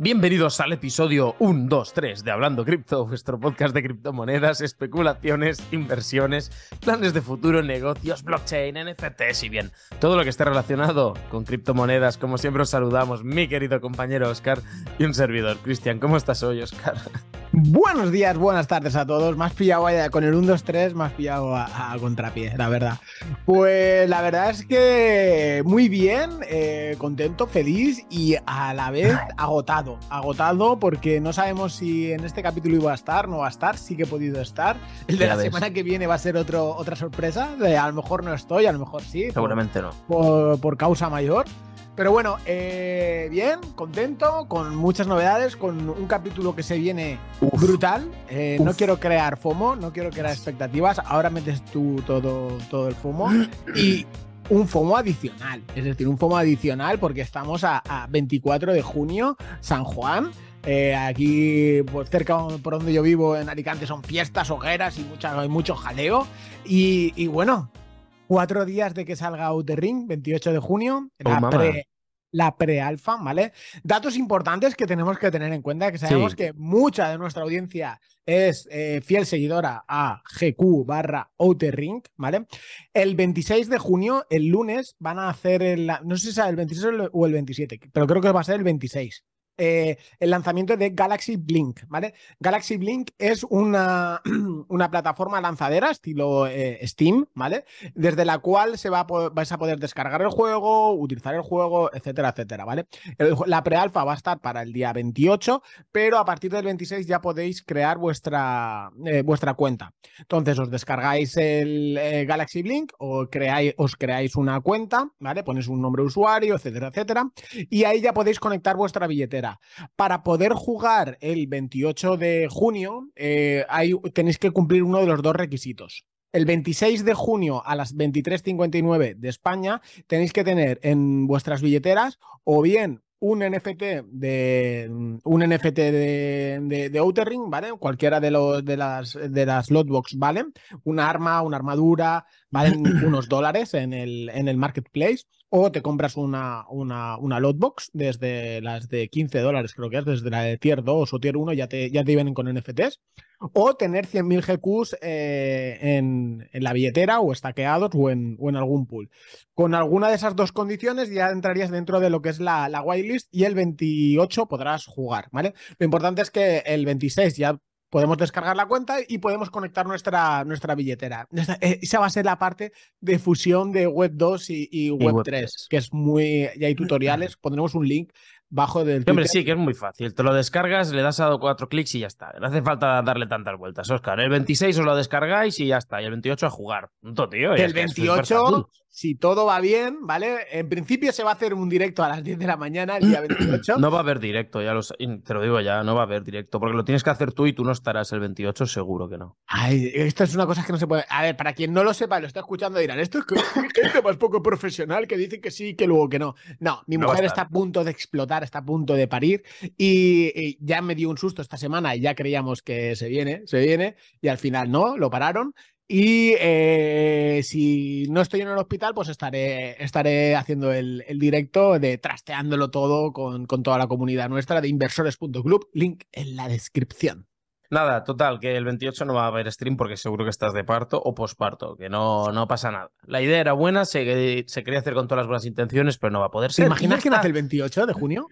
Bienvenidos al episodio 1, 2, 3 de Hablando Cripto, vuestro podcast de criptomonedas, especulaciones, inversiones, planes de futuro, negocios, blockchain, NFTs y bien, todo lo que esté relacionado con criptomonedas. Como siempre os saludamos, mi querido compañero Oscar y un servidor, Cristian. ¿Cómo estás hoy, Oscar? Buenos días, buenas tardes a todos. Más pillado con el 1, 2, 3, más pillado a, contrapié, la verdad. Pues la verdad es que muy bien, eh, contento, feliz y a la vez agotado. Agotado porque no sabemos si en este capítulo iba a estar, no va a estar, sí que he podido estar. El de la semana que viene va a ser otro, otra sorpresa. a lo mejor no estoy, a lo mejor sí. Seguramente no. por causa mayor. Pero bueno, eh, bien, contento, con muchas novedades, con un capítulo que se viene brutal. Eh, no quiero crear FOMO, no quiero crear expectativas. Ahora metes tú todo, todo el FOMO. Y un FOMO adicional. Es decir, un FOMO adicional porque estamos a, 24 de junio, San Juan. Eh, aquí, pues, cerca por donde yo vivo, en Alicante, son fiestas, hogueras y mucha, hay mucho jaleo. Y, y bueno, cuatro días de que salga Outer Ring, 28 de junio, la, oh, pre, la pre-alfa, ¿vale? Datos importantes que tenemos que tener en cuenta, que sabemos que mucha de nuestra audiencia es eh, fiel seguidora a GQ barra Outer Ring, ¿vale? El 26 de junio, el lunes, van a hacer el... No sé si será el 26 o el 27, pero creo que va a ser el 26. Eh, el lanzamiento de Galaxy Blink, ¿vale? Galaxy Blink es una, una plataforma lanzadera estilo eh, Steam, ¿vale? Desde la cual se va a vais a poder descargar el juego, utilizar el juego, etcétera, etcétera, ¿vale? la prealfa va a estar para el día 28, pero a partir del 26 ya podéis crear vuestra, eh, vuestra cuenta. Entonces os descargáis el Galaxy Blink o creáis, os creáis una cuenta, ¿vale? Ponéis un nombre de usuario, etcétera, etcétera, y ahí ya podéis conectar vuestra billetera. Para poder jugar el 28 de junio, eh, tenéis que cumplir uno de los dos requisitos. El 26 de junio a las 23.59 de España tenéis que tener en vuestras billeteras o bien un NFT de un NFT de, de, Outer Ring, ¿vale? Cualquiera de los de las de las ¿vale? Una arma, una armadura, valen unos dólares en el, en el marketplace o te compras una, una, una lotbox desde las de 15 dólares, creo que es, desde la de tier 2 o tier 1 ya te, ya te vienen con NFTs. O tener 100.000 GQs eh, en, en, la billetera o estaqueados o en, o en algún pool. Con alguna de esas dos condiciones ya entrarías dentro de lo que es la, la whitelist y el 28 podrás jugar, ¿vale? Lo importante es que el 26 ya podemos descargar la cuenta y podemos conectar nuestra, nuestra billetera. Eh, esa va a ser la parte de fusión de Web 2 y, Web, 3, que es muy... Ya hay tutoriales, pondremos un link bajo del... Hombre, sí, que es muy fácil. Te lo descargas, le das a cuatro clics y ya está. No hace falta darle tantas vueltas, Oscar. El 26 os lo descargáis y ya está. Y el 28 a jugar. tío. El 28 si todo va bien, ¿vale? En principio se va a hacer un directo a las 10 de la mañana, el día 28. No va a haber directo, ya te lo digo ya, no va a haber directo, porque lo tienes que hacer tú y tú no estarás el 28, seguro que no. Ay, esto es una cosa que no se puede. A ver, para quien no lo sepa, lo está escuchando, dirán, esto es gente más poco profesional que dice que sí, que luego que no. No, mi mujer está a punto de explotar, está a punto de parir y, ya me dio un susto esta semana y ya creíamos que se viene, se viene, y al final no, lo pararon. Y eh, si no estoy en el hospital, pues estaré, estaré haciendo el, directo de trasteándolo todo con, con, toda la comunidad nuestra de inversores.club. Link en la descripción. Nada, total, que el 28 no va a haber stream porque seguro que estás de parto o posparto, que no, no pasa nada. La idea era buena, se, se quería hacer con todas las buenas intenciones, pero no va a poder ser. ¿Te imaginas que nace el 28 de junio?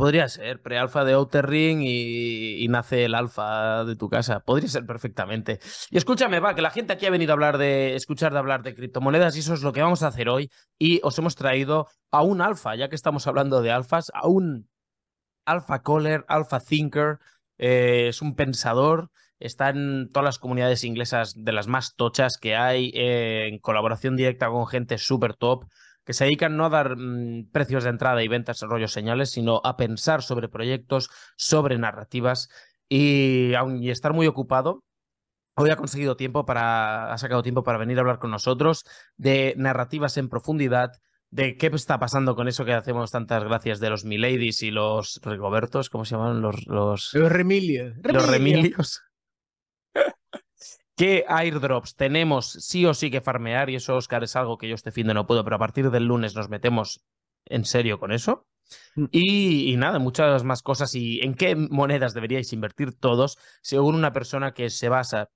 Podría ser, pre-alfa de Outer Ring y, nace el alfa de tu casa. Podría ser perfectamente. Y escúchame, va, que la gente aquí ha venido a hablar de, escuchar de hablar de criptomonedas y eso es lo que vamos a hacer hoy. Y os hemos traído a un alfa, ya que estamos hablando de alfas, a un alfa caller, alfa thinker. Eh, es un pensador, está en todas las comunidades inglesas de las más tochas que hay, eh, en colaboración directa con gente súper top que se dedican no a dar mm, precios de entrada y ventas, rollos señales, sino a pensar sobre proyectos, sobre narrativas y, aun y estar muy ocupado. Hoy ha conseguido tiempo para, ha sacado tiempo para venir a hablar con nosotros de narrativas en profundidad, de qué está pasando con eso que hacemos tantas gracias de los Miladies y los Rigobertos, ¿cómo se llaman? Los, los, los Remilios. Los Remilios. ¿Qué airdrops tenemos sí o sí que farmear? Y eso, Oscar, es algo que yo este fin de no puedo, pero a partir del lunes nos metemos en serio con eso. Mm. Y, y, nada, muchas más cosas. ¿Y en qué monedas deberíais invertir todos según una persona que se basa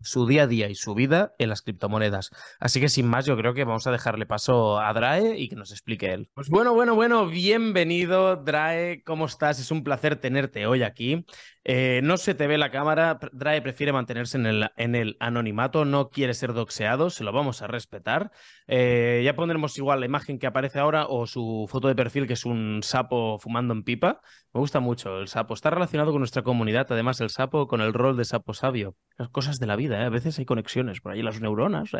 su día a día y su vida en las criptomonedas. Así que sin más, yo creo que vamos a dejarle paso a Drae y que nos explique él. Pues bueno, bueno, bueno, bienvenido, Drae. ¿Cómo estás? Es un placer tenerte hoy aquí. Eh, no se te ve la cámara. Drae prefiere mantenerse en el, en el, anonimato, no quiere ser doxeado, se lo vamos a respetar. Eh, ya pondremos igual la imagen que aparece ahora o su foto de perfil, que es un sapo fumando en pipa. Me gusta mucho el sapo. Está relacionado con nuestra comunidad, además, el sapo con el rol de sapo sabio. Las cosas de la vida. ¿eh? A veces hay conexiones por ahí, las neuronas.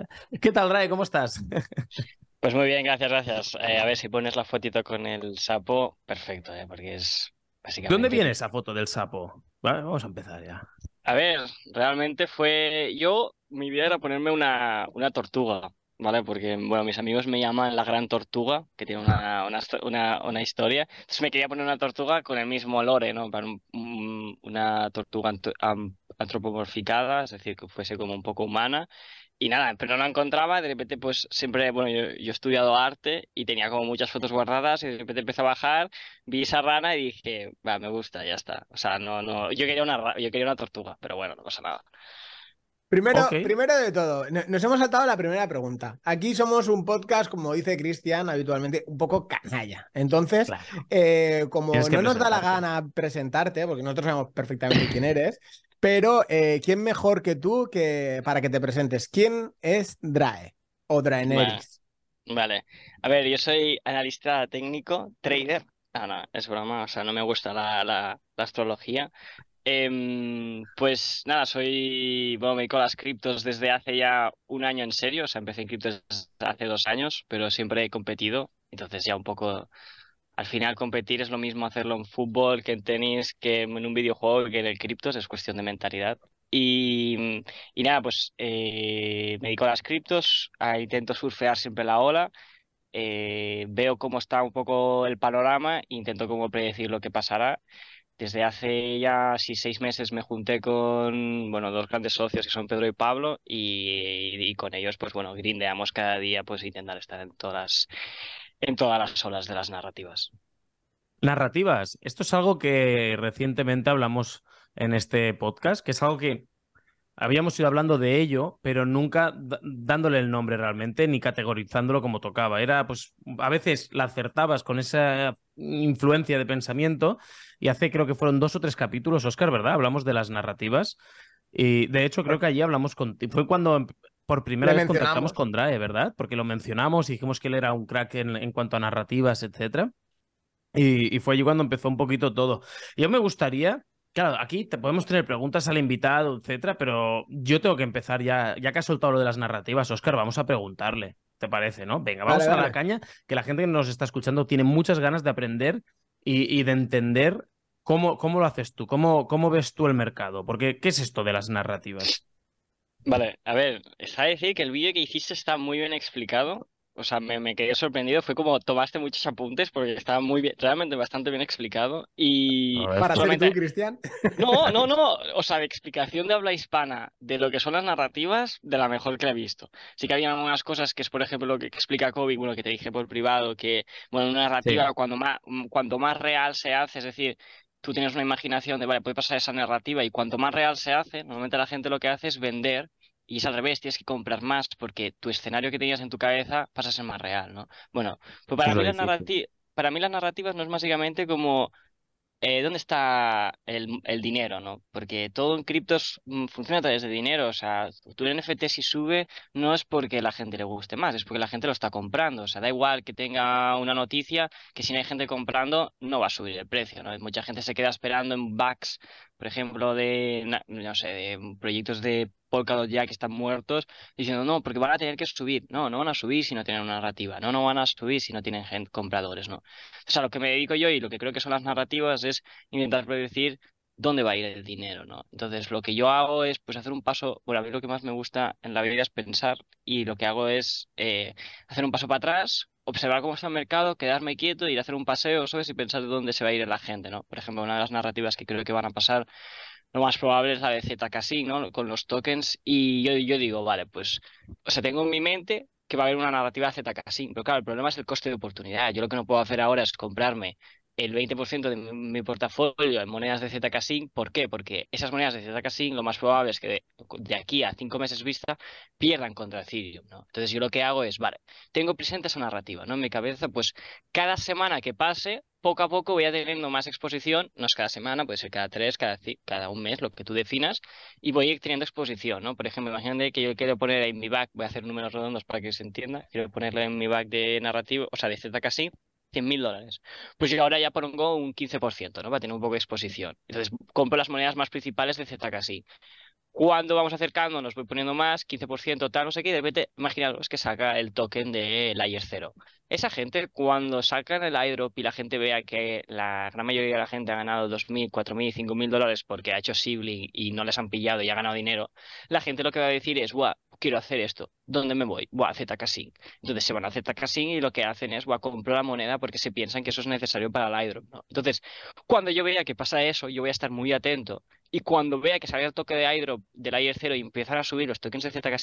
¿Qué tal, Ray? ¿Cómo estás? Pues muy bien, gracias, gracias. A ver si pones la fotito con el sapo, perfecto, porque es básicamente... ¿Dónde viene esa foto del sapo? Vamos a empezar ya. A ver, realmente fue... Yo, mi vida era ponerme una, una tortuga, ¿vale? Porque, bueno, mis amigos me llaman la gran tortuga, que tiene una, una, una, historia. Entonces me quería poner una tortuga con el mismo lore, ¿no? Para una tortuga antropomorficada, es decir, que fuese como un poco humana. Y nada, pero no la encontraba, de repente pues siempre, bueno, yo, yo, he estudiado arte y tenía como muchas fotos guardadas y de repente empecé a bajar, vi esa rana y dije, va, me gusta, ya está. O sea, no, no, yo quería una, yo quería una tortuga, pero bueno, no pasa nada. Primero, primero de todo, nos hemos saltado la primera pregunta. Aquí somos un podcast, como dice Cristian habitualmente, un poco canalla. Entonces, eh, como no nos da la gana presentarte, porque nosotros sabemos perfectamente quién eres, pero eh, ¿quién mejor que tú que para que te presentes? ¿Quién es Drae o Draenerys? Vale. A ver, yo soy analista técnico, trader. Ah, no, es broma, o sea, no me gusta la, la astrología. Em, pues nada, soy, bueno, me dedico a las criptos desde hace ya un año en serio, o sea, empecé en criptos hace dos años, pero siempre he competido, entonces ya un poco, al final competir es lo mismo hacerlo en fútbol que en tenis, que en un videojuego, que en el criptos, es cuestión de mentalidad. Y, y nada, pues eh, me dedico a las criptos, intento surfear siempre la ola, eh, veo cómo está un poco el panorama, intento como predecir lo que pasará desde hace ya sí, seis meses me junté con bueno, dos grandes socios que son Pedro y Pablo y, con ellos pues bueno, grindeamos cada día pues intentar estar en todas, en todas las olas de las narrativas. Narrativas, esto es algo que recientemente hablamos en este podcast, que es algo que habíamos ido hablando de ello, pero nunca dándole el nombre realmente ni categorizándolo como tocaba. Era, pues, a veces la acertabas con esa influencia de pensamiento y hace, creo que fueron dos o tres capítulos, Oscar, ¿verdad? Hablamos de las narrativas y de hecho creo que allí hablamos con... Fue cuando em, por primera vez contactamos con Drae, ¿verdad? Porque lo mencionamos y dijimos que él era un crack en, en cuanto a narrativas, etcétera. Y, y, fue allí cuando empezó un poquito todo. Yo me gustaría Claro, aquí te podemos tener preguntas al invitado, etcétera, pero yo tengo que empezar ya, ya que has soltado lo de las narrativas, Oscar, vamos a preguntarle, ¿te parece, no? Venga, vamos a la caña, que la gente que nos está escuchando tiene muchas ganas de aprender y, de entender cómo, cómo lo haces tú, cómo, cómo ves tú el mercado, porque ¿qué es esto de las narrativas? Vale, a ver, está a decir que el vídeo que hiciste está muy bien explicado o sea, me, me, quedé sorprendido. Fue como tomaste muchos apuntes porque estaba muy bien, realmente bastante bien explicado. Y. Para solamente... tú, Cristian. No, no, no. O sea, de explicación de habla hispana de lo que son las narrativas, de la mejor que he visto. Sí que había algunas cosas que es, por ejemplo, lo que explica Kobe, bueno, que te dije por privado, que, bueno, una narrativa, cuando más, cuanto más real se hace, es decir, tú tienes una imaginación de, vale, puede pasar esa narrativa y cuanto más real se hace, normalmente la gente lo que hace es vender y es al revés, tienes que comprar más porque tu escenario que tenías en tu cabeza pasa a ser más real, ¿no? Bueno, pues para, mí, para mí las narrativas no es básicamente como eh, ¿dónde está el, el, dinero, no? Porque todo en criptos mm, funciona a través de dinero. O sea, tu NFT si sube no es porque la gente le guste más, es porque la gente lo está comprando. O sea, da igual que tenga una noticia, que si no hay gente comprando, no va a subir el precio, ¿no? Mucha gente se queda esperando en bugs, por ejemplo, de, no sé, de proyectos de Polkadot ya que están muertos, diciendo, no, porque van a tener que subir. No, no van a subir si no tienen una narrativa. No, no van a subir si no tienen gente, compradores, ¿no? O sea, lo que me dedico yo y lo que creo que son las narrativas es intentar predecir dónde va a ir el dinero, ¿no? Entonces, lo que yo hago es, pues, hacer un paso, bueno, a mí lo que más me gusta en la vida es pensar y lo que hago es eh, hacer un paso para atrás, observar cómo está el mercado, quedarme quieto, ir a hacer un paseo, ¿sabes? Y pensar de dónde se va a ir la gente, ¿no? Por ejemplo, una de las narrativas que creo que van a pasar lo más probable es la de Zcash, ¿no? Con los tokens. Y yo, yo digo, vale, pues, o sea, tengo en mi mente que va a haber una narrativa ZK Pero claro, el problema es el coste de oportunidad. Yo lo que no puedo hacer ahora es comprarme el 20% de mi, portafolio en monedas de ZK Sync. ¿Por qué? Porque esas monedas de ZK Sync lo más probable es que de, aquí a cinco meses vista pierdan contra Ethereum. ¿no? Entonces yo lo que hago es, vale, tengo presente esa narrativa ¿no? en mi cabeza, pues cada semana que pase, poco a poco voy a teniendo más exposición, no es cada semana, puede ser cada tres, cada, cada un mes, lo que tú definas, y voy a ir teniendo exposición. ¿no? Por ejemplo, imagínate que yo quiero poner en mi back, voy a hacer números redondos para que se entienda, quiero ponerle en mi back de narrativo, o sea, de ZK Sync, 100 mil dólares. Pues yo ahora ya pongo un 15%, ¿no? Va a tener un poco de exposición. Entonces compro las monedas más principales de ZKSI. Cuando vamos acercando, nos voy poniendo más, 15%, tal, no sé qué, y de repente, imaginaros que saca el token de Layer 0. Esa gente, cuando sacan el airdrop y la gente vea que la gran mayoría de la gente ha ganado 2.000, 4.000, 5.000 dólares porque ha hecho sibling y no les han pillado y ha ganado dinero, la gente lo que va a decir es, guau, quiero hacer esto. ¿Dónde me voy? Buah, ZK Sync. Entonces se van a ZK Sync y lo que hacen es, a comprar la moneda porque se piensan que eso es necesario para el airdrop. ¿no? Entonces, cuando yo vea que pasa eso, yo voy a estar muy atento. Y cuando vea que sale el toque de airdrop del Layer 0 y empiezan a subir los tokens de ZK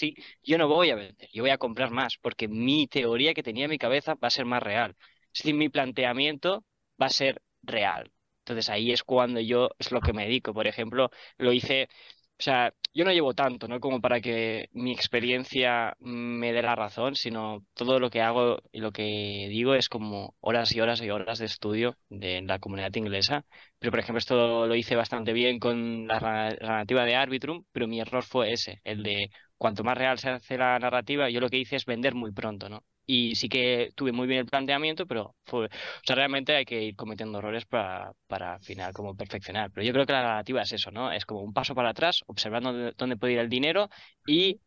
yo no voy a vender, yo voy a comprar más porque mi teoría que tenía en mi cabeza va a ser más real. Es decir, mi planteamiento va a ser real. Entonces ahí es cuando yo es lo que me dedico. Por ejemplo, lo hice o sea, yo no llevo tanto, ¿no? Como para que mi experiencia me dé la razón, sino todo lo que hago y lo que digo es como horas y horas y horas de estudio de la comunidad inglesa. Pero, por ejemplo, esto lo hice bastante bien con la narrativa de Arbitrum, pero mi error fue ese, el de cuanto más real se hace la narrativa, yo lo que hice es vender muy pronto, ¿no? Y sí que tuve muy bien el planteamiento, pero fue, o sea, realmente hay que ir cometiendo errores para, para al final como perfeccionar. Pero yo creo que la narrativa es eso, ¿no? Es como un paso para atrás, observando dónde puede ir el dinero y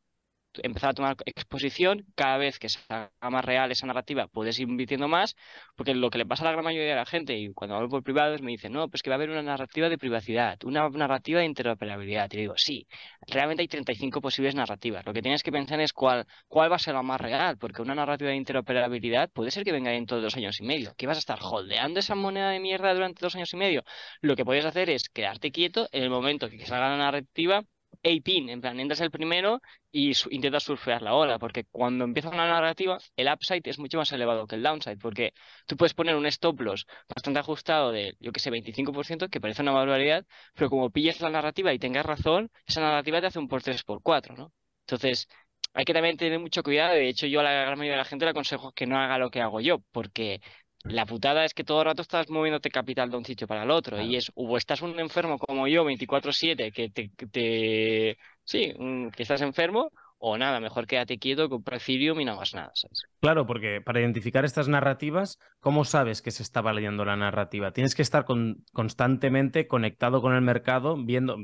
empezar a tomar exposición, cada vez que se haga más real esa narrativa, puedes ir invirtiendo más, porque lo que le pasa a la gran mayoría de la gente, y cuando hablo por privados me dicen, no, pues que va a haber una narrativa de privacidad, una narrativa de interoperabilidad. Y digo, sí, realmente hay 35 posibles narrativas. Lo que tienes que pensar es cuál, cuál va a ser la más real, porque una narrativa de interoperabilidad puede ser que venga dentro de dos años y medio. ¿Qué vas a estar holdeando esa moneda de mierda durante dos años y medio? Lo que puedes hacer es quedarte quieto en el momento que salga la narrativa A-pin, en plan, entras el primero y intentas surfear la ola, porque cuando empieza una narrativa, el upside es mucho más elevado que el downside, porque tú puedes poner un stop loss bastante ajustado de, yo que sé, 25%, que parece una barbaridad, pero como pillas la narrativa y tengas razón, esa narrativa te hace un por 3 por 4, ¿no? Entonces, hay que también tener mucho cuidado, de hecho yo a la gran mayoría de la gente le aconsejo que no haga lo que hago yo, porque la putada es que todo el rato estás moviéndote capital de un sitio para el otro. Y es, o estás un enfermo como yo, 24-7, que te, te, Sí, que estás enfermo, o nada, mejor quédate quieto, compra Ethereum y no hagas nada, ¿sabes? Claro, porque para identificar estas narrativas, ¿cómo sabes que se está validando la narrativa? Tienes que estar constantemente conectado con el mercado, viendo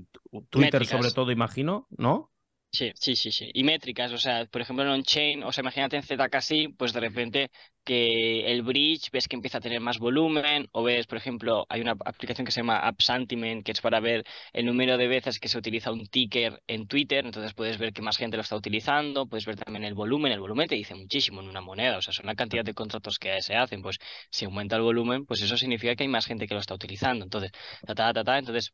Twitter sobre todo, imagino, ¿no? Sí, sí, sí, sí. Y métricas, o sea, por ejemplo en on-chain, o sea, imagínate en ZK pues de repente que el bridge ves que empieza a tener más volumen, o ves, por ejemplo, hay una aplicación que se llama App Sentiment, que es para ver el número de veces que se utiliza un ticker en Twitter, entonces puedes ver que más gente lo está utilizando, puedes ver también el volumen, el volumen te dice muchísimo en una moneda, o sea, son la cantidad de contratos que se hacen, pues si aumenta el volumen, pues eso significa que hay más gente que lo está utilizando, entonces, ta, ta, ta, ta, entonces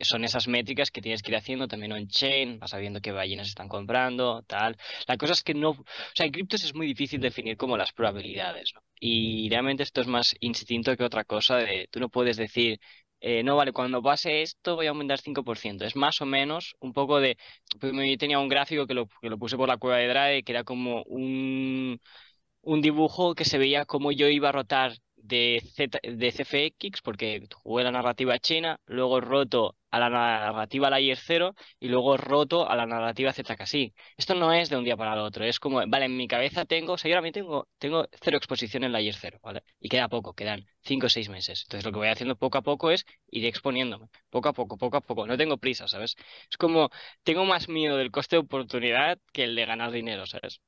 son esas métricas que tienes que ir haciendo también on-chain, vas sabiendo qué ballenas están comprando, tal. La cosa es que no, o sea, en criptos es muy difícil definir como las probabilidades, ¿no? Y realmente esto es más instinto que otra cosa de, tú no puedes decir, eh, no, vale, cuando pase esto voy a aumentar 5%. Es más o menos un poco de, pues tenía un gráfico que lo, que lo puse por la cueva de Drake, que era como un, un dibujo que se veía como yo iba a rotar de, Z, de CFX, porque jugué la narrativa china, luego roto a la narrativa Layer 0 y luego roto a la narrativa ZKSI. Esto no es de un día para el otro, es como, vale, en mi cabeza tengo, seguramente tengo, tengo cero exposición en Layer 0, ¿vale? Y queda poco, quedan 5 o 6 meses. Entonces lo que voy haciendo poco a poco es ir exponiéndome, poco a poco, poco a poco. No tengo prisa, ¿sabes? Es como, tengo más miedo del coste de oportunidad que el de ganar dinero, ¿sabes?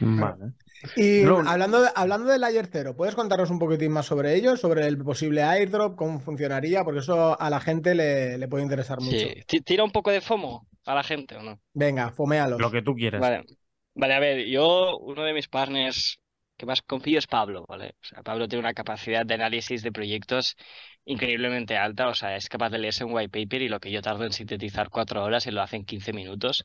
Vale. Y hablando, de, hablando del Layer 0, ¿puedes contarnos un poquitín más sobre ello? Sobre el posible airdrop, cómo funcionaría, porque eso a la gente le, puede interesar mucho. Sí. ¿Tira un poco de FOMO a la gente o no? Venga, fomealo. Lo que tú quieras. Vale. vale, a ver, yo, uno de mis partners que más confío es Pablo, ¿vale? O sea, Pablo tiene una capacidad de análisis de proyectos increíblemente alta, o sea, es capaz de leerse un white paper y lo que yo tardo en sintetizar cuatro horas, y lo hace en 15 minutos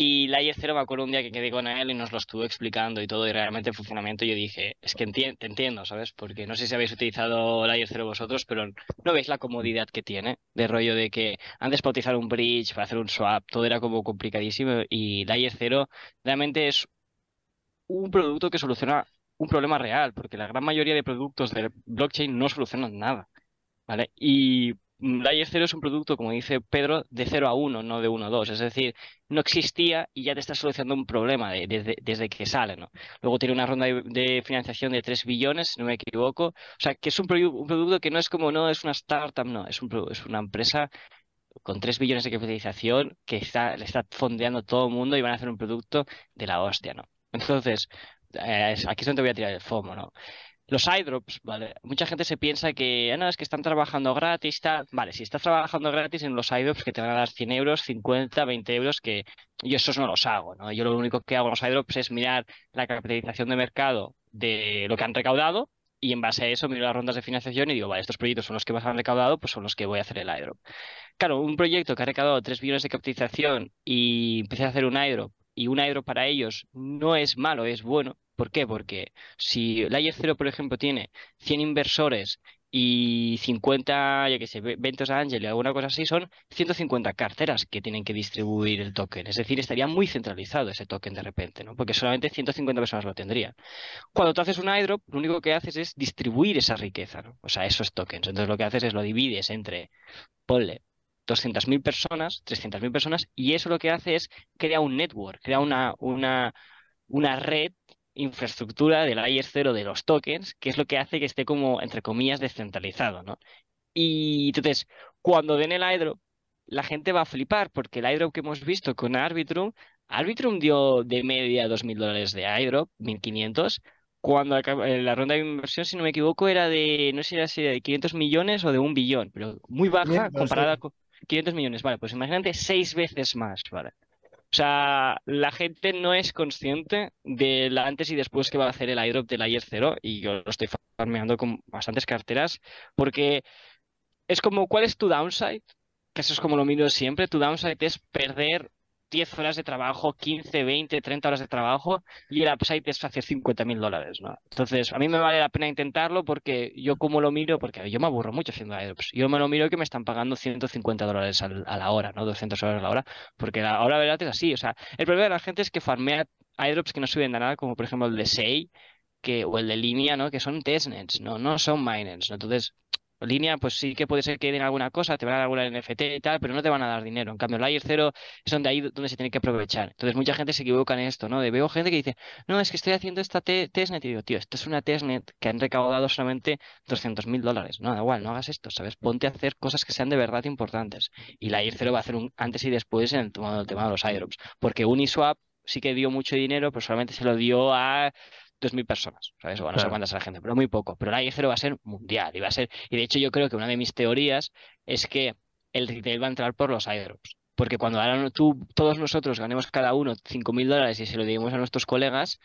Y Layer 0 me acuerdo un día que quedé con él y nos lo estuvo explicando y todo, y realmente el funcionamiento yo dije, es que te entiendo, ¿sabes? Porque no sé si habéis utilizado Layer 0 vosotros, pero no veis la comodidad que tiene, de rollo de que antes para utilizar un bridge, para hacer un swap, todo era como complicadísimo y Layer 0 realmente es un producto que soluciona un problema real, porque la gran mayoría de productos de blockchain no solucionan nada, ¿vale? Y Layer 0 es un producto, como dice Pedro, de 0 a 1, no de 1 a 2. Es decir, no existía y ya te está solucionando un problema desde, que sale. ¿no? Luego tiene una ronda de, financiación de 3 billones, si no me equivoco. O sea, que es un, un producto que no es como, no, es una startup, no, es, un, es una empresa con 3 billones de capitalización que está, le está fondeando todo el mundo y van a hacer un producto de la hostia, ¿no? Entonces, eh, aquí es donde voy a tirar el FOMO, ¿no? Los iDrops, ¿vale? Mucha gente se piensa que, ah, no, es que están trabajando gratis, está Vale, si estás trabajando gratis en los iDrops que te van a dar 100 euros, 50, 20 euros, que yo esos no los hago, ¿no? Yo lo único que hago en los iDrops es mirar la capitalización de mercado de lo que han recaudado y en base a eso miro las rondas de financiación y digo, vale, estos proyectos son los que más han recaudado, pues son los que voy a hacer el iDrop. Claro, un proyecto que ha recaudado 3 billones de capitalización y empecé a hacer un iDrop y un iDrop para ellos no es malo, es bueno, ¿Por qué? Porque si Layer 0, por ejemplo, tiene 100 inversores y 50, ya que sé, ventos Angel y alguna cosa así, son 150 carteras que tienen que distribuir el token. Es decir, estaría muy centralizado ese token de repente, ¿no? Porque solamente 150 personas lo tendrían. Cuando tú haces un airdrop, lo único que haces es distribuir esa riqueza, ¿no? O sea, esos tokens. Entonces lo que haces es lo divides entre, ponle, 200.000 personas, 300.000 personas, y eso lo que hace es crear un network, crea una, una, una red infraestructura del layer 0 de los tokens, que es lo que hace que esté como, entre comillas, descentralizado, ¿no? Y entonces, cuando den el airdrop, la gente va a flipar, porque el airdrop que hemos visto con Arbitrum, Arbitrum dio de media 2.000 dólares de airdrop, 1.500, cuando la, ronda de inversión, si no me equivoco, era de, no sé si era de 500 millones o de un billón, pero muy baja comparada con 500 millones, vale, pues imagínate seis veces más, ¿vale? O sea, la gente no es consciente de la antes y después que va a hacer el airdrop del Layer 0 y yo lo estoy farmeando con bastantes carteras porque es como, ¿cuál es tu downside? Que eso es como lo miro siempre. Tu downside es perder 10 horas de trabajo, 15, 20, 30 horas de trabajo y el upside es hacer 50 mil dólares, ¿no? Entonces, a mí me vale la pena intentarlo porque yo como lo miro, porque yo me aburro mucho haciendo airdrops, yo me lo miro que me están pagando 150 dólares a la hora, ¿no? 200 dólares a la hora, porque la hora verdad es así, o sea, el problema de la gente es que farmea airdrops que no suben a nada, como por ejemplo el de SEI, que, o el de línea, ¿no? Que son testnets, ¿no? No son miners, ¿no? Entonces, línea, pues sí que puede ser que den alguna cosa, te van a dar alguna NFT y tal, pero no te van a dar dinero. En cambio, Layer 0 es donde ahí donde se tiene que aprovechar. Entonces, mucha gente se equivoca en esto, ¿no? De veo gente que dice, no, es que estoy haciendo esta testnet y digo, tío, esto es una testnet que han recaudado solamente 200 mil dólares. No, da igual, no hagas esto, ¿sabes? Ponte a hacer cosas que sean de verdad importantes. Y Layer 0 va a hacer un antes y después en el tema, del tema de los airdrops. Porque Uniswap sí que dio mucho dinero, pero solamente se lo dio a 2.000 personas, ¿sabes? O no sé cuántas es la gente, pero muy poco. Pero la I0 va a ser mundial y va a ser... Y de hecho yo creo que una de mis teorías es que el retail va a entrar por los airdrops. Porque cuando ahora tú, todos nosotros ganemos cada uno 5.000 dólares y se lo digamos a nuestros colegas,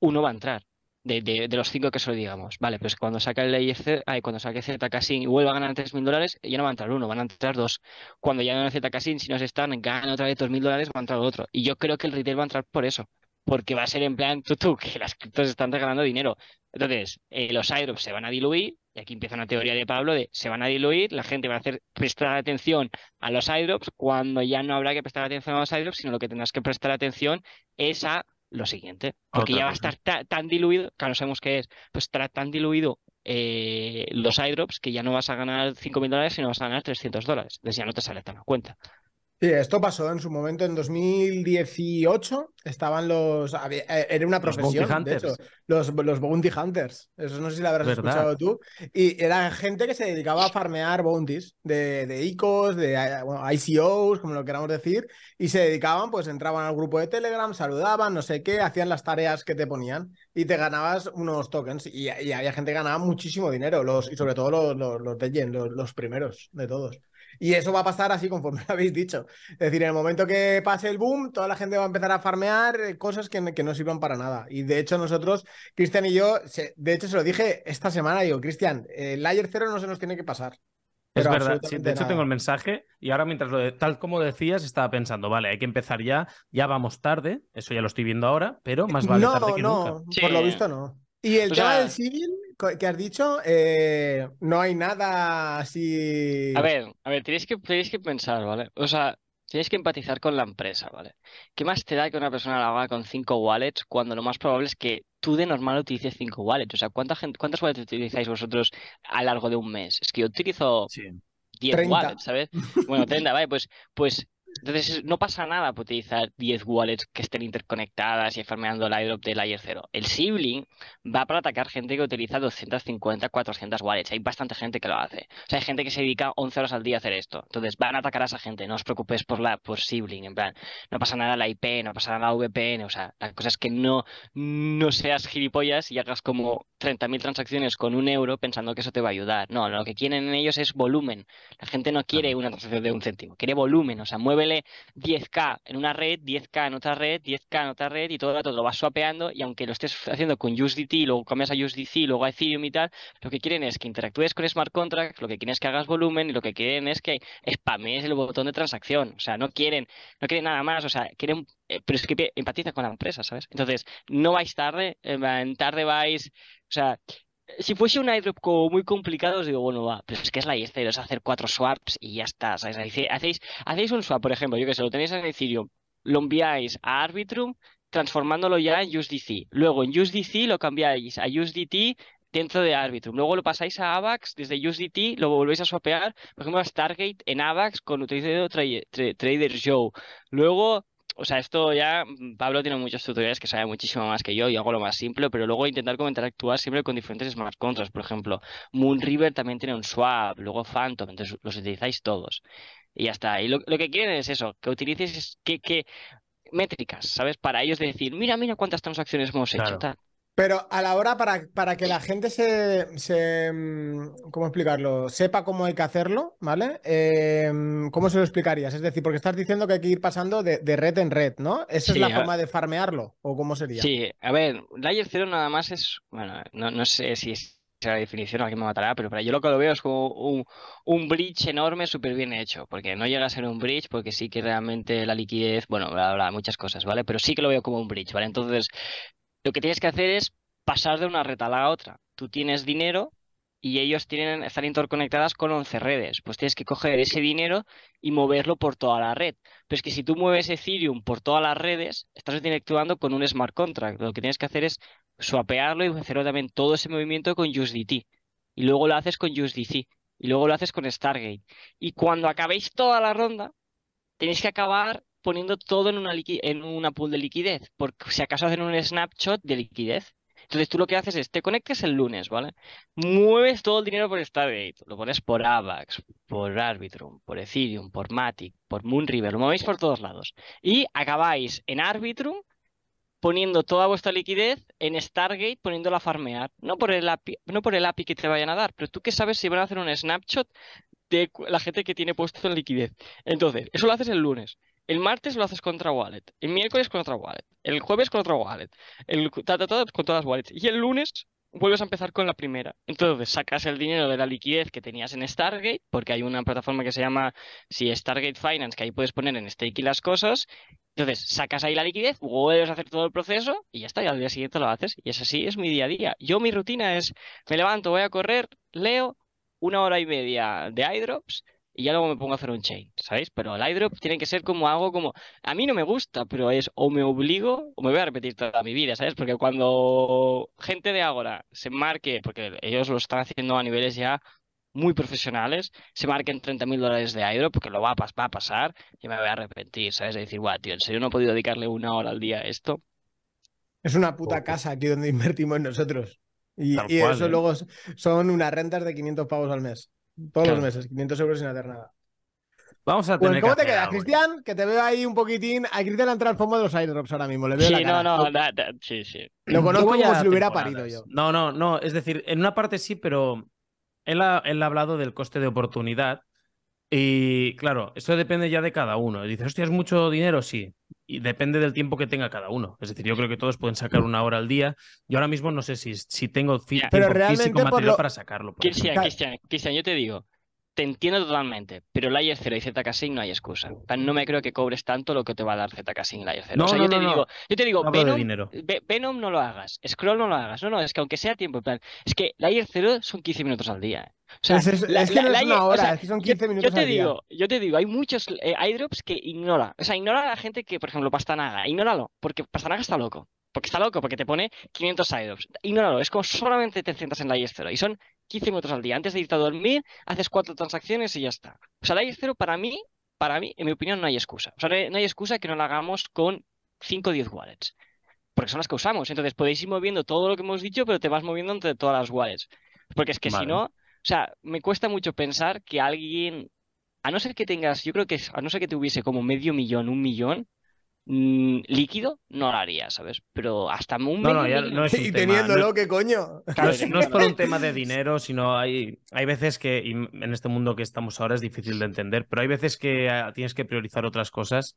uno va a entrar. De, de, de los cinco que se lo digamos. Vale, pues cuando saca el IFC, ay, cuando saque Zcasin y vuelva a ganar 3.000 dólares, ya no va a entrar uno, van a entrar dos. Cuando ya no Zcasin, si no se están, ganan otra vez 2.000 dólares, va a entrar otro. Y yo creo que el retail va a entrar por eso porque va a ser en plan tú, que las criptos están regalando dinero. Entonces, eh, los airdrops se van a diluir, y aquí empieza una teoría de Pablo de se van a diluir, la gente va a hacer prestar atención a los airdrops cuando ya no habrá que prestar atención a los airdrops, sino lo que tendrás que prestar atención es a lo siguiente, porque ya va a estar tan diluido, claro, no sabemos qué es, pues estará tan diluido eh, los airdrops que ya no vas a ganar 5.000 dólares, sino vas a ganar 300 dólares. Entonces ya no te sale tan a cuenta. Sí, esto pasó en su momento, en 2018, estaban los... Eh, era una profesión, los de hecho, los, los Bounty Hunters. Eso no sé si lo habrás escuchado tú. Y era gente que se dedicaba a farmear bounties de, de ICOs, de ICOs, como lo queramos decir, y se dedicaban, pues entraban al grupo de Telegram, saludaban, no sé qué, hacían las tareas que te ponían y te ganabas unos tokens. Y, había gente que ganaba muchísimo dinero, los, y sobre todo los, los, los, los primeros de todos. Y eso va a pasar así conforme lo habéis dicho. Es decir, en el momento que pase el boom, toda la gente va a empezar a farmear eh, cosas que, que no sirvan para nada. Y de hecho, nosotros, Cristian y yo, de hecho, se lo dije esta semana, digo, Cristian, el Layer 0 no se nos tiene que pasar. Es verdad, de hecho tengo el mensaje y ahora mientras lo de, tal como decías estaba pensando, vale, hay que empezar ya, ya vamos tarde, eso ya lo estoy viendo ahora, pero más vale tarde que no, nunca. por lo visto no. Y el tema del civil que has dicho, eh, no hay nada así. A ver, a ver, tenéis que, tenéis que pensar, ¿vale? O sea, Tienes que empatizar con la empresa, ¿vale? ¿Qué más te da que una persona la haga con cinco wallets cuando lo más probable es que tú de normal utilices cinco wallets? O sea, ¿cuánta gente, ¿cuántas wallets utilizáis vosotros a lo largo de un mes? Es que yo utilizo 10 wallets, ¿sabes? Bueno, 30, vale, pues, pues entonces, no pasa nada por utilizar 10 wallets que estén interconectadas y farmeando el airdrop de Layer 0. El sibling va para atacar gente que utiliza 250, 400 wallets. Hay bastante gente que lo hace. O sea, hay gente que se dedica 11 horas al día a hacer esto. Entonces, van a atacar a esa gente. No os preocupéis por la por sibling. En plan, no pasa nada la IP, no pasa nada la VPN. O sea, la cosa es que no, no seas gilipollas y hagas como 30.000 transacciones con un euro pensando que eso te va a ayudar. No, lo que quieren en ellos es volumen. La gente no quiere una transacción de un céntimo, quiere volumen. O sea, mueve 10k en una red, 10k en otra red, 10k en otra red y todo el rato lo vas swapeando y aunque lo estés haciendo con USDT, luego cambias a USDC, luego a Ethereum y tal, lo que quieren es que interactúes con smart contracts, lo que quieren es que hagas volumen y lo que quieren es que spamees el botón de transacción. O sea, no quieren, no quieren nada más, o sea, quieren pero es que empatiza con la empresa, ¿sabes? Entonces, no vais tarde, en tarde vais, o sea, si fuese un airdrop como muy complicado, os digo, bueno, va, pero es que es la IEC, es hacer cuatro swaps y ya está. Hacéis, hacéis un swap, por ejemplo, yo que sé, lo tenéis en Ethereum, lo enviáis a Arbitrum transformándolo ya en USDC. Luego en USDC lo cambiáis a USDT dentro de Arbitrum. Luego lo pasáis a AVAX desde USDT, lo volvéis a swapear, por ejemplo, a Stargate en AVAX con utilizando Trader Joe. Luego o sea, esto ya, mm, Pablo tiene muchos tutoriales que sabe muchísimo más que yo y hago lo más simple, pero luego intentar comentar actuar siempre con diferentes smart contracts. Por ejemplo, Moonriver también tiene un swap, luego Phantom, entonces los utilizáis todos. Y ya está. Y lo, que quieren es eso, que utilices que, que métricas, ¿sabes? Para ellos decir, mira, mira cuántas transacciones hemos hecho. Tal. Pero a la hora, para, para que la gente se, se, mm, ¿Cómo explicarlo? Sepa cómo hay que hacerlo, ¿vale? Em, ¿Cómo se lo explicarías? Es decir, porque estás diciendo que hay que ir pasando de, red en red, ¿no? ¿Esa es la forma de farmearlo? ¿O cómo sería? Sí, a ver, Layer 0 nada más es. Bueno, no, sé si es la definición, alguien me matará, pero para yo lo que lo veo es como un, un bridge enorme, súper bien hecho, porque no llega a ser un bridge, porque sí que realmente la liquidez, bueno, bla, bla, muchas cosas, ¿vale? Pero sí que lo veo como un bridge, ¿vale? Entonces, lo que tienes que hacer es pasar de una red a la otra. Tú tienes dinero y ellos tienen, están interconectadas con 11 redes. Pues tienes que coger ese dinero y moverlo por toda la red. Pero es que si tú mueves Ethereum por todas las redes, estás interactuando con un smart contract. Lo que tienes que hacer es swapearlo y hacerlo también todo ese movimiento con USDT. Y luego lo haces con USDC. Y luego lo haces con Stargate. Y cuando acabéis toda la ronda, tenéis que acabar poniendo todo en una, en una pool de liquidez, porque si acaso hacen un snapshot de liquidez. Entonces tú lo que haces es, te conectas el lunes, ¿vale? Mueves todo el dinero por Stargate, lo pones por AVAX, por Arbitrum, por Ethereum, por Matic, por Moonriver, lo movéis por todos lados. Y acabáis en Arbitrum poniendo toda vuestra liquidez en Stargate, poniéndola a farmear. No por, el API, no por el API que te vayan a dar, pero tú que sabes si van a hacer un snapshot de la gente que tiene puesto en liquidez. Entonces, eso lo haces el lunes. El martes lo haces contra wallet, el miércoles con otra wallet, el jueves con otra wallet, el con todas las wallets. Y el lunes vuelves a empezar con la primera. Entonces sacas el dinero de la liquidez que tenías en Stargate, porque hay una plataforma que se llama si Stargate Finance, que ahí puedes poner en stake y las cosas. Entonces sacas ahí la liquidez, vuelves a hacer todo el proceso y ya está, y al día siguiente lo haces. Y es así, es mi día a día. Yo mi rutina es, me levanto, voy a correr, leo una hora y media de iDrops y ya luego me pongo a hacer un chain, ¿sabéis? Pero el iDrop tiene que ser como algo como, a mí no me gusta, pero es o me obligo o me voy a repetir toda mi vida, ¿sabes? Porque cuando gente de ahora se marque, porque ellos lo están haciendo a niveles ya muy profesionales, se marquen 30 mil dólares de iDrop, porque lo va a, va a pasar, y me voy a arrepentir, ¿sabes? De decir, guau, tío, ¿en serio no he podido dedicarle una hora al día a esto? Es una puta casa aquí donde invertimos nosotros. Y, y eso ¿eh? luego son unas rentas de 500 pavos al mes. Todos los meses, 500 euros sin hacer nada. Vamos a tener ¿Cómo te queda, Cristian? Que te veo ahí un poquitín. A Cristian entra al fondo de los airdrops ahora mismo. Le veo sí, no, no, sí, sí. Lo conozco como si lo hubiera parido yo. No, no, no. Es decir, en una parte sí, pero él ha, él ha hablado del coste de oportunidad. Y claro, eso depende ya de cada uno. Dices, hostia, ¿es mucho dinero? Sí. Y depende del tiempo que tenga cada uno. Es decir, yo creo que todos pueden sacar una hora al día. Yo ahora mismo no sé si, si tengo fi pero físico material para sacarlo. Cristian, Cristian, Cristian, yo te digo, te entiendo totalmente, pero Layer 0 y ZK no hay excusa. no me creo que cobres tanto lo que te va a dar ZK y Layer 0. o sea, yo, te digo, yo te digo, Venom, no lo hagas, Scroll no lo hagas. No, no, es que aunque sea tiempo, en plan, es que Layer 0 son 15 minutos al día. O sea, es, que no es una hora, es que son 15 minutos yo te al digo, día. Yo te digo, hay muchos eh, iDrops que ignora. O sea, ignora a la gente que, por ejemplo, Pastanaga, ignóralo, porque Pastanaga está loco. Porque está loco, porque te pone 500 iDrops. Ignóralo, es como solamente te centras en Layer 0 y son 15 minutos al día. Antes de irte a dormir, haces cuatro transacciones y ya está. O sea, la I0 para mí, para mí, en mi opinión, no hay excusa. O sea, no hay excusa que no la hagamos con 5 o 10 wallets. Porque son las que usamos. Entonces podéis ir moviendo todo lo que hemos dicho, pero te vas moviendo entre todas las wallets. Porque es que si no, o sea, me cuesta mucho pensar que alguien, a no ser que tengas, yo creo que a no ser que tuviese como medio millón, un millón, Mm, líquido, no lo haría, ¿sabes? Pero hasta un no, no, ya no es Y teniéndolo, ¿qué coño? No es, por un tema de dinero, sino hay, hay veces que, y en este mundo que estamos ahora es difícil de entender, pero hay veces que ah, tienes que priorizar otras cosas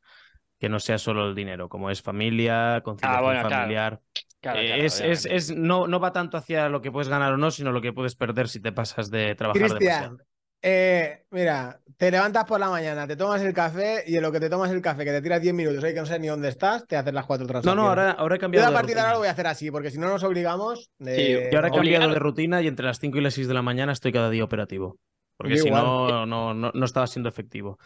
que no sea solo el dinero, como es familia, conciliación ah, familiar. Eh, es, es, es, no, no va tanto hacia lo que puedes ganar o no, sino lo que puedes perder si te pasas de trabajar Cristian, eh, mira, te levantas por la mañana, te tomas el café y en lo que te tomas el café, que te tiras 10 minutos, hay que no sé ni dónde estás, te haces las cuatro transacciones. No, no, ahora, ahora he cambiado. Yo a partir de ahora lo voy a hacer así, porque si no nos obligamos. Sí, yo ahora he cambiado de rutina y entre las 5 y las 6 de la mañana estoy cada día operativo. Porque si no, no, no, estaba siendo efectivo.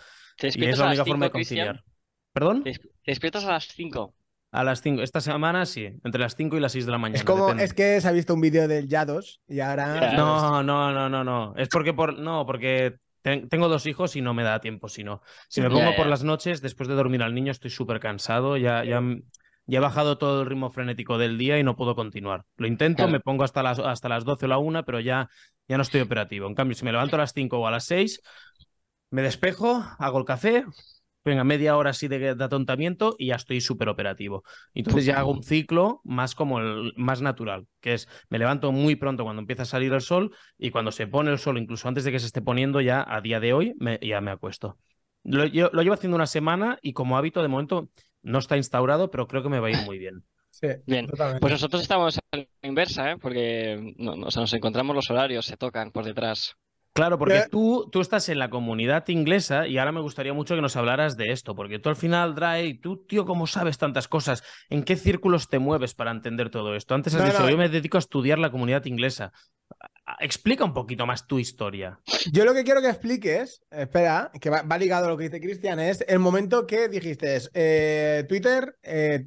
y es la única forma de conciliar. ¿Perdón? ¿Te despiertas a las 5? A las 5. Esta semana sí, entre las 5 y las 6 de la mañana. Es como, es que se ha visto un vídeo del Yados y ahora. No, no, no, no, no. Es porque por. No, porque tengo dos hijos y no me da tiempo, si no. Si me pongo por las noches, después de dormir al niño, estoy súper cansado, ya, ya, ya, he bajado todo el ritmo frenético del día y no puedo continuar. Lo intento, me pongo hasta las, hasta las 12 o la 1, pero ya, ya no estoy operativo. En cambio, si me levanto a las 5 o a las 6, me despejo, hago el café, venga, media hora así de, atontamiento y ya estoy súper operativo. Entonces ya hago un ciclo más como el más natural, que es me levanto muy pronto cuando empieza a salir el sol y cuando se pone el sol, incluso antes de que se esté poniendo, ya a día de hoy me, ya me acuesto. Lo, lo llevo haciendo una semana y como hábito de momento no está instaurado, pero creo que me va a ir muy bien. Sí, bien. Pues nosotros estamos a la inversa, ¿eh? porque nos encontramos los horarios, se tocan por detrás. Claro, porque tú, tú estás en la comunidad inglesa y ahora me gustaría mucho que nos hablaras de esto, porque tú al final, Dry, tú, tío, ¿cómo sabes tantas cosas? ¿En qué círculos te mueves para entender todo esto? Antes has dicho, yo me dedico a estudiar la comunidad inglesa. Explica un poquito más tu historia. Yo lo que quiero que expliques, espera, que va, ligado a lo que dice Cristian, es el momento que dijiste, eh, Twitter, eh,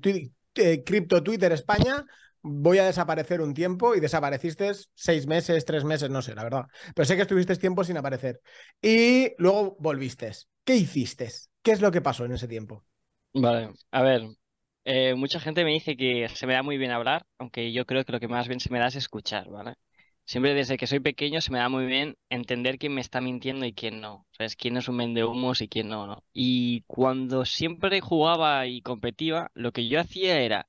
eh, Crypto Twitter España voy a desaparecer un tiempo y desapareciste seis meses, tres meses, no sé, la verdad. Pero sé que estuviste tiempo sin aparecer. Y luego volviste. ¿Qué hiciste? ¿Qué es lo que pasó en ese tiempo? Vale, a ver, eh, mucha gente me dice que se me da muy bien hablar, aunque yo creo que lo que más bien se me da es escuchar, ¿vale? Siempre desde que soy pequeño se me da muy bien entender quién me está mintiendo y quién no. ¿Sabes? Quién es un humos y quién no, no. Y cuando siempre jugaba y competía, lo que yo hacía era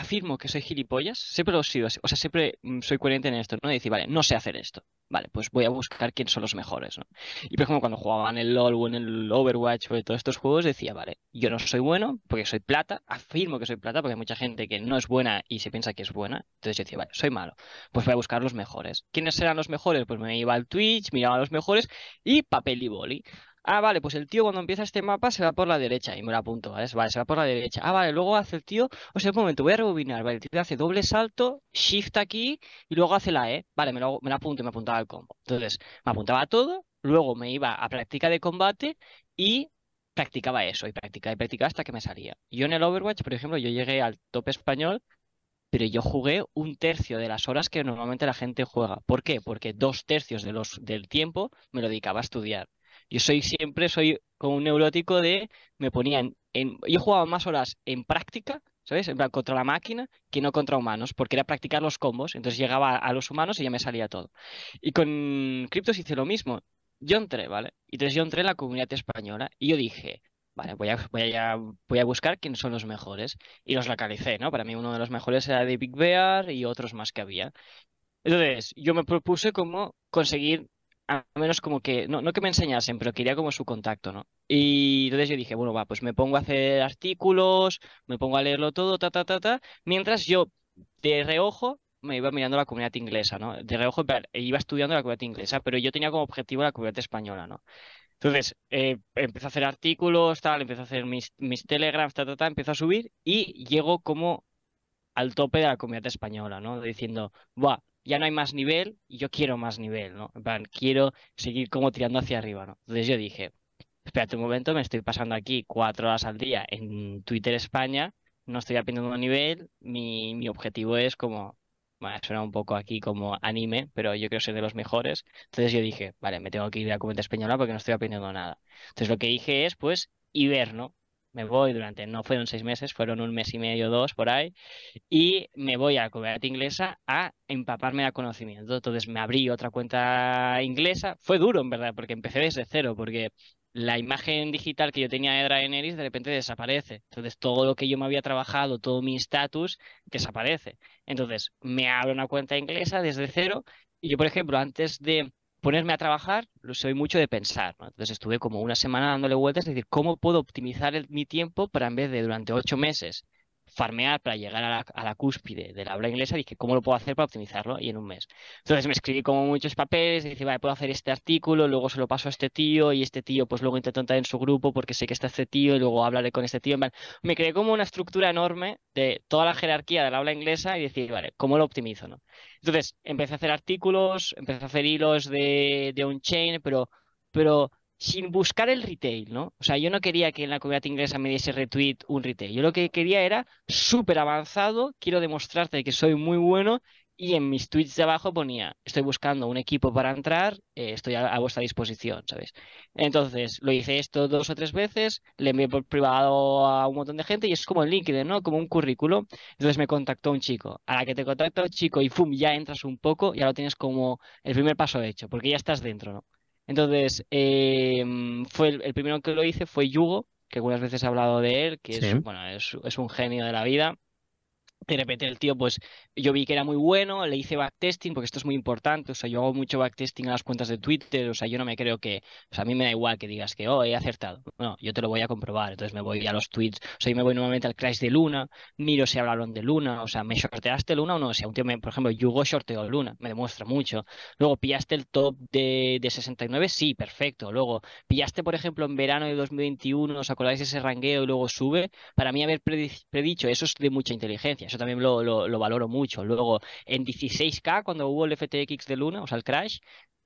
afirmo que soy gilipollas, siempre lo he sido, o sea, siempre mm, soy coherente en esto, ¿no? De decir, vale, no sé hacer esto, vale, pues voy a buscar quiénes son los mejores, ¿no? Y por ejemplo, cuando jugaba en el LoL o en el Overwatch o en todos estos juegos, decía, vale, yo no soy bueno porque soy plata, afirmo que soy plata porque hay mucha gente que no es buena y se piensa que es buena, entonces yo decía, vale, soy malo, pues voy a buscar los mejores. ¿Quiénes serán los mejores? Pues me iba al Twitch, miraba a los mejores y papel y boli. Ah, vale, pues el tío cuando empieza este mapa se va por la derecha y me lo apunto, ¿vale? Vale, se va por la derecha. Ah, vale, luego hace el tío, o sea, un momento, voy a rebobinar, vale, el tío hace doble salto, shift aquí y luego hace la E, vale, me lo, me apunto y me apuntaba al combo. Entonces, me apuntaba todo, luego me iba a práctica de combate y practicaba eso, y practicaba y practicaba hasta que me salía. Yo en el Overwatch, por ejemplo, yo llegué al top español, pero yo jugué un tercio de las horas que normalmente la gente juega. ¿Por qué? Porque dos tercios de los, del tiempo me lo dedicaba a estudiar. Yo soy siempre, soy como un neurótico de, me ponían en, yo jugaba más horas en práctica, ¿sabes? En plan, contra la máquina que no contra humanos, porque era practicar los combos, entonces llegaba a los humanos y ya me salía todo. Y con Cryptos hice lo mismo. Yo entré, ¿vale? Y entonces yo entré en la comunidad española y yo dije, vale, voy a, voy a, voy a buscar quiénes son los mejores. Y los localicé, ¿no? Para mí uno de los mejores era de Big Bear y otros más que había. Entonces, yo me propuse como conseguir a menos como que, no, no que me enseñasen, pero quería como su contacto, ¿no? Y entonces yo dije, bueno, va, pues me pongo a hacer artículos, me pongo a leerlo todo, ta, ta, ta, ta, mientras yo de reojo me iba mirando la comunidad inglesa, ¿no? De reojo iba estudiando la comunidad inglesa, pero yo tenía como objetivo la comunidad española, ¿no? Entonces, eh, empecé a hacer artículos, tal, empecé a hacer mis, mis telegrams, tal, tal, tal, empezó a subir y llego como al tope de la comunidad española, ¿no? Diciendo, Buah, ya no hay más nivel y yo quiero más nivel, ¿no? En plan, quiero seguir como tirando hacia arriba, ¿no? Entonces yo dije, espérate un momento, me estoy pasando aquí cuatro horas al día en Twitter España, no estoy aprendiendo nivel, mi, mi objetivo es como, bueno, suena un poco aquí como anime, pero yo creo ser de los mejores. Entonces yo dije, vale, me tengo que ir a la comunidad española porque no estoy aprendiendo nada. Entonces lo que dije es, pues, y ver, ¿no? Me voy durante, no fueron seis meses, fueron un mes y medio, dos por ahí, y me voy a la comunidad inglesa a empaparme de conocimiento. Entonces me abrí otra cuenta inglesa. Fue duro, en verdad, porque empecé desde cero, porque la imagen digital que yo tenía de Draenerys de repente desaparece. Entonces todo lo que yo me había trabajado, todo mi estatus, desaparece. Entonces me abro una cuenta inglesa desde cero y yo, por ejemplo, antes de ponerme a trabajar, lo soy mucho de pensar. Entonces estuve como una semana dándole vueltas, es decir, ¿cómo puedo optimizar mi tiempo para en vez de durante ocho meses farmear para llegar a la, cúspide de la habla inglesa, dije, ¿cómo lo puedo hacer para optimizarlo? Y en un mes. Entonces me escribí como muchos papeles, dije, vale, puedo hacer este artículo, luego se lo paso a este tío, y este tío, pues luego intento entrar en su grupo porque sé que está este tío, y luego hablaré con este tío. Me creé como una estructura enorme de toda la jerarquía del habla inglesa y decir, vale, ¿cómo lo optimizo? ¿no? Entonces empecé a hacer artículos, empecé a hacer hilos de, de on-chain, pero, pero sin buscar el retail, ¿no? O sea, yo no quería que en la comunidad inglesa me diese retweet un retail. Yo lo que quería era súper avanzado, quiero demostrarte que soy muy bueno y en mis tweets de abajo ponía, estoy buscando un equipo para entrar, eh, estoy a, vuestra disposición, ¿sabes? Entonces, lo hice esto dos o tres veces, le envié por privado a un montón de gente y es como el LinkedIn, ¿no? Como un currículo. Entonces me contactó un chico. A la que te contacta un chico y ¡fum! ya entras un poco, ya lo tienes como el primer paso hecho, porque ya estás dentro, ¿no? Entonces, em, fue el, primero que lo hice fue Yugo, que algunas veces he hablado de él, que es, bueno, es un genio de la vida de repente el tío, pues yo vi que era muy bueno, le hice backtesting, porque esto es muy importante, o sea, yo hago mucho backtesting a las cuentas de Twitter, o sea, yo no me creo que, o sea, a mí me da igual que digas que, oh, he acertado, no, yo te lo voy a comprobar, entonces me voy a los tweets, o sea, yo me voy nuevamente al crash de Luna, miro si hablaron de Luna, o sea, ¿me shorteaste Luna o no? O sea, un tío, me, por ejemplo, Yugo shorteó Luna, me demuestra mucho, luego, ¿pillaste el top de, de 69? Sí, perfecto, luego, ¿pillaste, por ejemplo, en verano de 2021, os acordáis de ese rangueo y luego sube? Para mí haber predicho eso es de mucha inteligencia, eso también lo, lo, valoro mucho. Luego, en 16K, cuando hubo el FTX de Luna, o sea, el crash,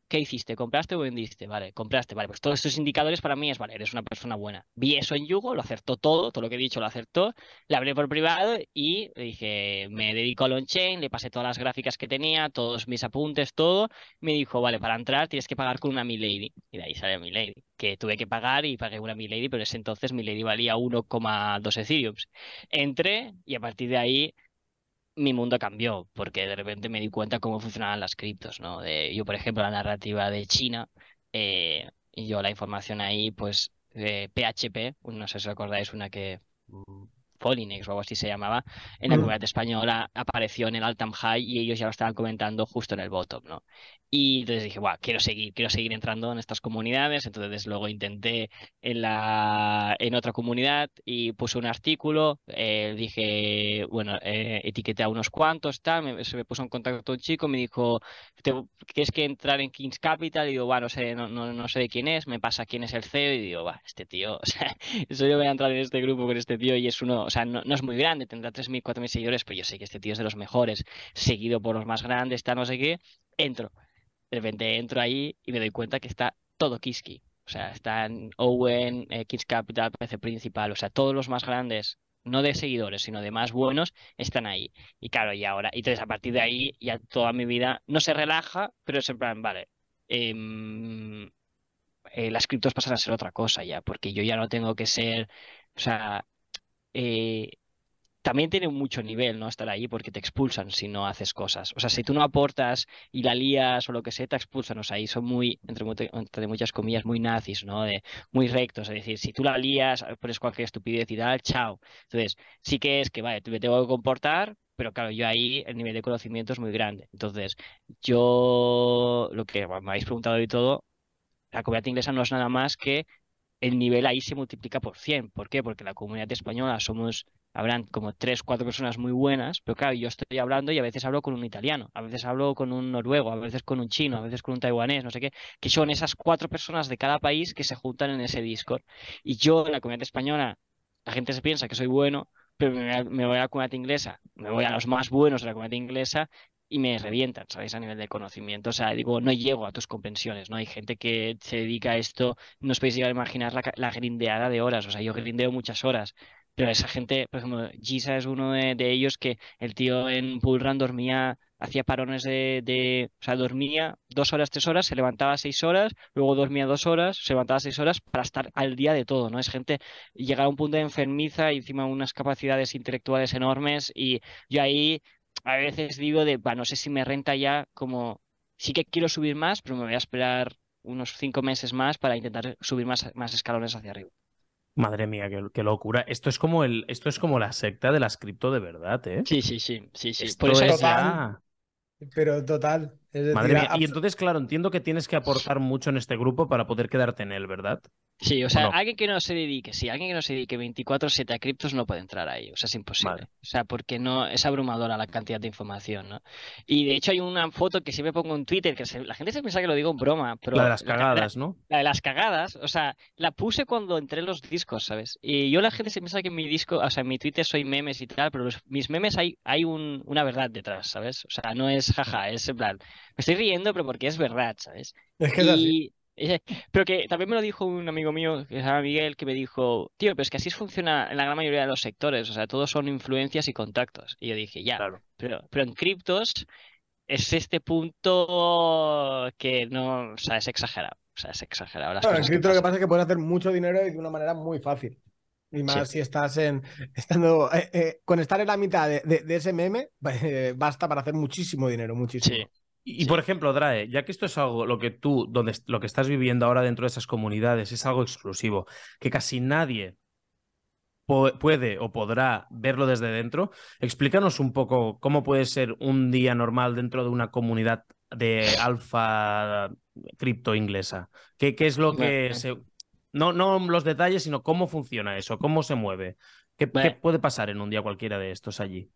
¿qué hiciste? ¿Compraste o vendiste? Vale, compraste. Vale, pues todos estos indicadores para mí es, vale, eres una persona buena. Vi eso en Yugo, lo acertó todo, todo lo que he dicho lo acertó. Le hablé por privado y le dije, me dedico al on-chain, le pasé todas las gráficas que tenía, todos mis apuntes, todo. Me dijo, vale, para entrar tienes que pagar con una Milady. Y de ahí sale Milady. Que tuve que pagar y pagué una Milady, pero ese entonces Milady valía 1,2 Ethereum. Entré y a partir de ahí mi mundo cambió, porque de repente me di cuenta cómo funcionaban las criptos, ¿no? De, yo, por ejemplo, la narrativa de China, eh, yo la información ahí, pues, de PHP, no sé si os acordáis, una que mm, Polinex o algo así se llamaba, en la comunidad española apareció en el Altam High y ellos ya lo estaban comentando justo en el bottom, ¿no? Y entonces dije, wow, quiero seguir, quiero seguir entrando en estas comunidades. Entonces luego intenté en la en otra comunidad y puse un artículo, eh, dije, bueno, eh, etiqueté a unos cuantos, tal, se me puso en contacto un chico, me dijo, ¿quieres que entrar en Kings Capital? Y digo, no sé, no, no, sé de quién es, me pasa quién es el CEO y digo, va, este tío, o sea, eso yo voy a entrar en este grupo con este tío y es uno, o sea, no, no es muy grande, tendrá 3.000, 4.000 seguidores, pero yo sé que este tío es de los mejores, seguido por los más grandes, está no sé qué, entro de repente entro ahí y me doy cuenta que está todo Kiski. O sea, están Owen, eh, Kids Capital, PC Principal, o sea, todos los más grandes, no de seguidores, sino de más buenos, están ahí. Y claro, y ahora, y entonces a partir de ahí ya toda mi vida no se relaja, pero es en plan, vale, em, eh, las criptos pasan a ser otra cosa ya, porque yo ya no tengo que ser, o sea, eh, también tiene mucho nivel, ¿no? Estar ahí porque te expulsan si no haces cosas. O sea, si tú no aportas y la lías o lo que sea, te expulsan. O sea, ahí son muy, entre, entre muchas comillas, muy nazis, ¿no? De, muy rectos. Es decir, si tú la lías, pones cualquier estupidez y tal, chao. Entonces, sí que es que, vale, me tengo que comportar, pero claro, yo ahí el nivel de conocimiento es muy grande. Entonces, yo, lo que me habéis preguntado y todo, la comunidad inglesa no es nada más que el nivel ahí se multiplica por 100. ¿Por qué? Porque la comunidad española somos, habrán como tres, cuatro personas muy buenas, pero claro, yo estoy hablando y a veces hablo con un italiano, a veces hablo con un noruego, a veces con un chino, a veces con un taiwanés, no sé qué, que son esas cuatro personas de cada país que se juntan en ese Discord. Y yo en la comunidad española, la gente se piensa que soy bueno, pero me voy a la comunidad inglesa, me voy a los más buenos de la comunidad inglesa y me revientan, ¿sabéis? A nivel de conocimiento. O sea, digo, no llego a tus comprensiones, ¿no? Hay gente que se dedica a esto, no os podéis llegar a imaginar la, la grindeada de horas. O sea, yo grindeo muchas horas, pero esa gente, por ejemplo, Gisa es uno de, ellos que el tío en Bullrun dormía, hacía parones de, de, o sea, dormía dos horas, tres horas, se levantaba seis horas, luego dormía dos horas, se levantaba seis horas para estar al día de todo, ¿no? Es gente, llegar a un punto de enfermiza y encima unas capacidades intelectuales enormes y yo ahí a veces digo de, no sé si me renta ya como, sí que quiero subir más, pero me voy a esperar unos cinco meses más para intentar subir más, más escalones hacia arriba. Madre mía, qué, locura. Esto es como el, esto es como la secta de las cripto de verdad, ¿eh? Sí, sí, sí, sí, sí. Por eso es Pero total. Madre mía. Y entonces, claro, entiendo que tienes que aportar mucho en este grupo para poder quedarte en él, ¿verdad? Sí, o sea, alguien que no se dedique, sí, alguien que no se dedique 24/7 a criptos no puede entrar ahí, o sea, es imposible. O sea, porque no es abrumadora la cantidad de información, ¿no? Y de hecho hay una foto que siempre pongo en Twitter, que la gente se piensa que lo digo en broma, pero... La de las cagadas, ¿no? La de las cagadas, o sea, la puse cuando entré en los discos, ¿sabes? Y yo la gente se piensa que en mi disco, o sea, en mi Twitter soy memes y tal, pero los, mis memes hay, hay un, una verdad detrás, ¿sabes? O sea, no es jaja, es en plan, me estoy riendo, pero porque es verdad, ¿sabes? Es que es así. Pero que también me lo dijo un amigo mío, que se llama Miguel, que me dijo, tío, pero es que así funciona en la gran mayoría de los sectores, o sea, todos son influencias y contactos. Y yo dije, ya, pero, pero en criptos es este punto que no, o sea, es exagerado. O sea, es exagerado. en cripto lo que pasa es que puedes hacer mucho dinero y de una manera muy fácil. Y más si estás en. Estando, eh, eh, con estar en la mitad de, de, ese meme, eh, basta para hacer muchísimo dinero, muchísimo. Sí. Y, por ejemplo, Drae, ya que esto es algo, lo que tú, donde, lo que estás viviendo ahora dentro de esas comunidades es algo exclusivo, que casi nadie puede o podrá verlo desde dentro, explícanos un poco cómo puede ser un día normal dentro de una comunidad de alfa cripto inglesa. ¿Qué, qué es lo que se... No, no los detalles, sino cómo funciona eso, cómo se mueve. ¿Qué, ¿Qué, puede pasar en un día cualquiera de estos allí?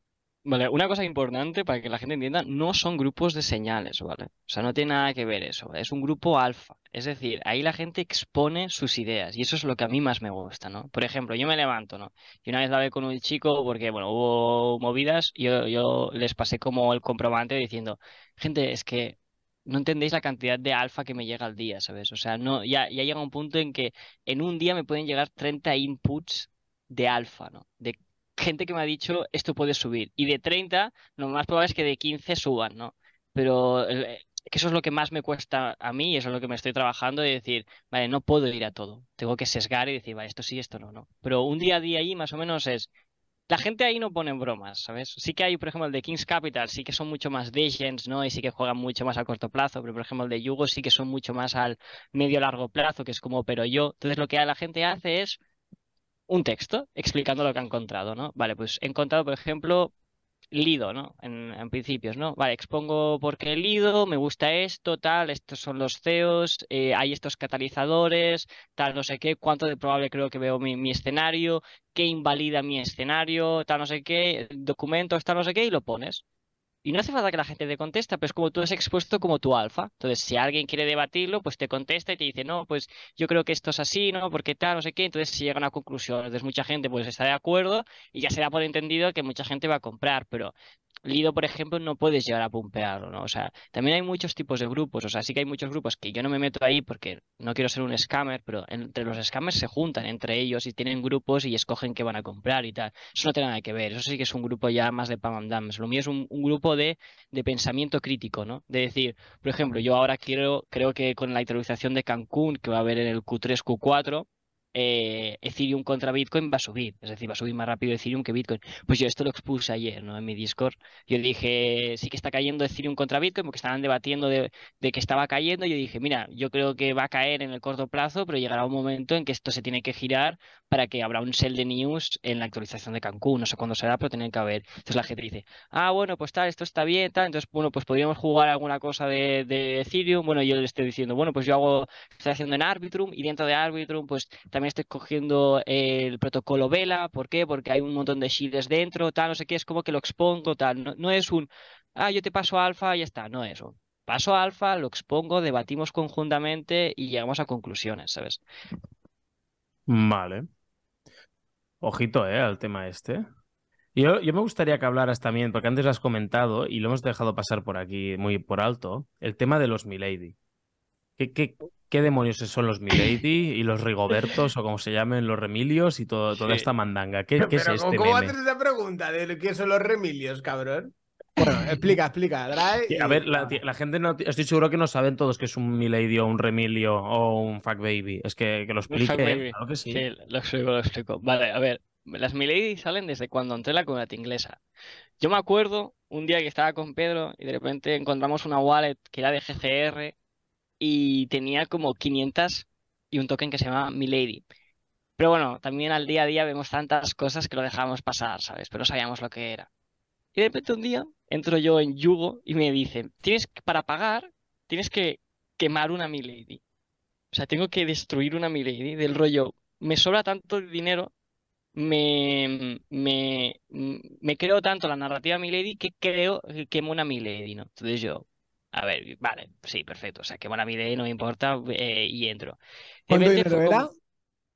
Vale, una cosa importante para que la gente entienda, no son grupos de señales, ¿vale? O sea, no tiene nada que ver eso, es un grupo alfa. Es decir, ahí la gente expone sus ideas y eso es lo que a mí más me gusta, ¿no? Por ejemplo, yo me levanto, ¿no? Y una vez hablé con un chico porque, bueno, hubo movidas yo, yo les pasé como el comprobante diciendo, gente, es que no entendéis la cantidad de alfa que me llega al día, ¿sabes? O sea, no, ya, ya llega un punto en que en un día me pueden llegar 30 inputs de alfa, ¿no? De gente que me ha dicho esto puede subir. Y de 30, lo más probable es que de 15 suban, ¿no? Pero eh, que eso es lo que más me cuesta a mí, y eso es lo que me estoy trabajando, de decir, vale, no puedo ir a todo. Tengo que sesgar y decir, vale, esto sí, esto no, no. Pero un día a día ahí más o menos es. La gente ahí no pone bromas, ¿sabes? Sí que hay, por ejemplo, el de Kings Capital, sí que son mucho más legends, ¿no? Y sí que juegan mucho más a corto plazo, pero por ejemplo el de Yugo sí que son mucho más al medio largo plazo, que es como pero yo. Entonces lo que la gente hace es un texto explicando lo que ha encontrado, ¿no? Vale, pues he encontrado, por ejemplo, Lido, ¿no? En, principios, ¿no? Vale, expongo por qué Lido, me gusta esto, tal, estos son los CEOs, eh, hay estos catalizadores, tal, no sé qué, cuánto de probable creo que veo mi, mi, escenario, qué invalida mi escenario, tal, no sé qué, documentos, tal, no sé qué, y lo pones. Y no hace falta que la gente te conteste, pero es como tú has expuesto como tu alfa. Entonces, si alguien quiere debatirlo, pues te contesta y te dice, no, pues yo creo que esto es así, ¿no? Porque tal, no sé qué. Entonces, si llega a una conclusión, entonces mucha gente pues está de acuerdo y ya se da por entendido que mucha gente va a comprar, pero Lido, por ejemplo, no puedes llegar a pumpearlo, ¿no? O sea, también hay muchos tipos de grupos, o sea, sí que hay muchos grupos que yo no me meto ahí porque no quiero ser un scammer, pero entre los scammers se juntan entre ellos y tienen grupos y escogen qué van a comprar y tal. Eso no tiene nada que ver, eso sí que es un grupo ya más de pam and dams. Lo mío es un, grupo de, de, pensamiento crítico, ¿no? De decir, por ejemplo, yo ahora quiero, creo que con la introducción de Cancún, que va a haber en el Q3, Q4, eh, Ethereum contra Bitcoin va a subir, es decir, va a subir más rápido Ethereum que Bitcoin. Pues yo esto lo expuse ayer, ¿no? En mi Discord. Yo dije, sí que está cayendo Ethereum contra Bitcoin, porque estaban debatiendo de, que estaba cayendo. Yo dije, mira, yo creo que va a caer en el corto plazo, pero llegará un momento en que esto se tiene que girar para que habrá un sell de news en la actualización de Cancún. No sé cuándo será, pero tiene que haber. Entonces la gente dice, ah, bueno, pues tal, esto está bien, tal. Entonces, bueno, pues podríamos jugar alguna cosa de, Ethereum. Bueno, yo le estoy diciendo, bueno, pues yo hago, estoy haciendo en Arbitrum y dentro de Arbitrum, pues también estoy cogiendo el protocolo Vela. ¿Por qué? Porque hay un montón de shields dentro, tal, no sé qué, es como que lo expongo, tal. No, no es un, ah, yo te paso alfa y ya está, no es eso. Paso alfa, lo expongo, debatimos conjuntamente y llegamos a conclusiones, ¿sabes? Vale. Ojito, ¿eh? Al tema este. Yo, yo me gustaría que hablaras también, porque antes has comentado y lo hemos dejado pasar por aquí muy por alto, el tema de los Milady. ¿Qué, qué, qué demonios son los Milady y los Rigobertos o como se llamen los Remilios y todo, toda esta mandanga? ¿Qué, qué es Pero este ¿cómo meme? haces esa pregunta de qué son los remilios, cabrón? Bueno, explica, explica. Drae, Sí, y- A ver, la, la gente no. Estoy seguro que no saben todos que es un Milady o un Remilio o un Fuck Baby. Es que, que lo explique. ¿eh? baby. Claro que sí. Sí, lo explico, lo explico. Vale, a ver, las Milady salen desde cuando entré en la comunidad inglesa. Yo me acuerdo un día que estaba con Pedro y de repente encontramos una wallet que era de GCR y tenía como 500 y un token que se llamaba Milady. Pero bueno, también al día a día vemos tantas cosas que lo dejábamos pasar, ¿sabes? Pero sabíamos lo que era. Y de repente un día entro yo en Yugo y me dicen, tienes para pagar, tienes que quemar una Milady. O sea, tengo que destruir una Milady del rollo. Me sobra tanto dinero, me, me, me creo tanto la narrativa Milady que creo que quemo una Milady, ¿no? Entonces yo, a ver, vale, sí, perfecto. O sea, quemo una Milady, no me importa, eh, y entro. ¿Cuánto dinero era?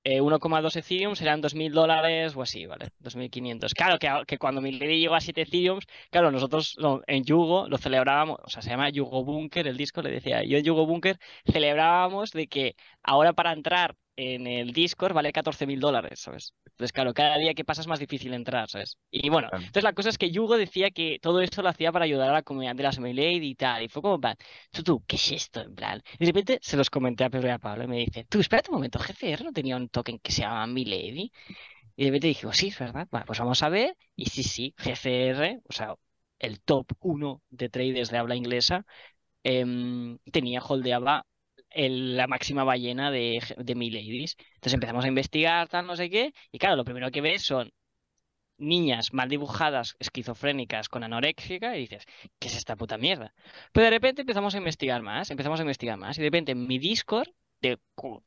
eh, 1,2 Ethereum serán 2.000 dólares o así, ¿vale? 2.500. Claro que, a- que cuando Milady llegó a 7 Ethereums, claro, nosotros en Yugo lo celebrábamos, o sea, se llama Yugo Bunker, el disco, le decía, yo en Yugo Bunker celebrábamos de que ahora para entrar en el Discord vale 14.000 dólares, ¿sabes? Entonces, claro, cada día que pasa es más difícil entrar, ¿sabes? Y bueno, Claro. entonces la cosa es que Yugo decía que todo esto lo hacía para ayudar a la comunidad de las Milady y tal, y fue como, en plan, tú, tú, ¿qué es esto? En plan, y de repente se los comenté a Pedro y a Pablo y me dice, tú, espérate un momento, GCR no tenía un token que se llama Milady. Y de repente dije, oh, sí, es verdad. Vale, pues vamos a ver. Y sí, sí, GCR, o sea, el top 1 de traders de habla inglesa, em, tenía, holdeaba la máxima ballena de, de Miladies. Entonces empezamos a investigar, tal, no sé qué. Y claro, lo primero que ves son niñas mal dibujadas, esquizofrénicas, con anorexia, y dices, ¿qué es esta puta mierda? Pero de repente empezamos a investigar más, empezamos a investigar más, y de repente en mi Discord, de,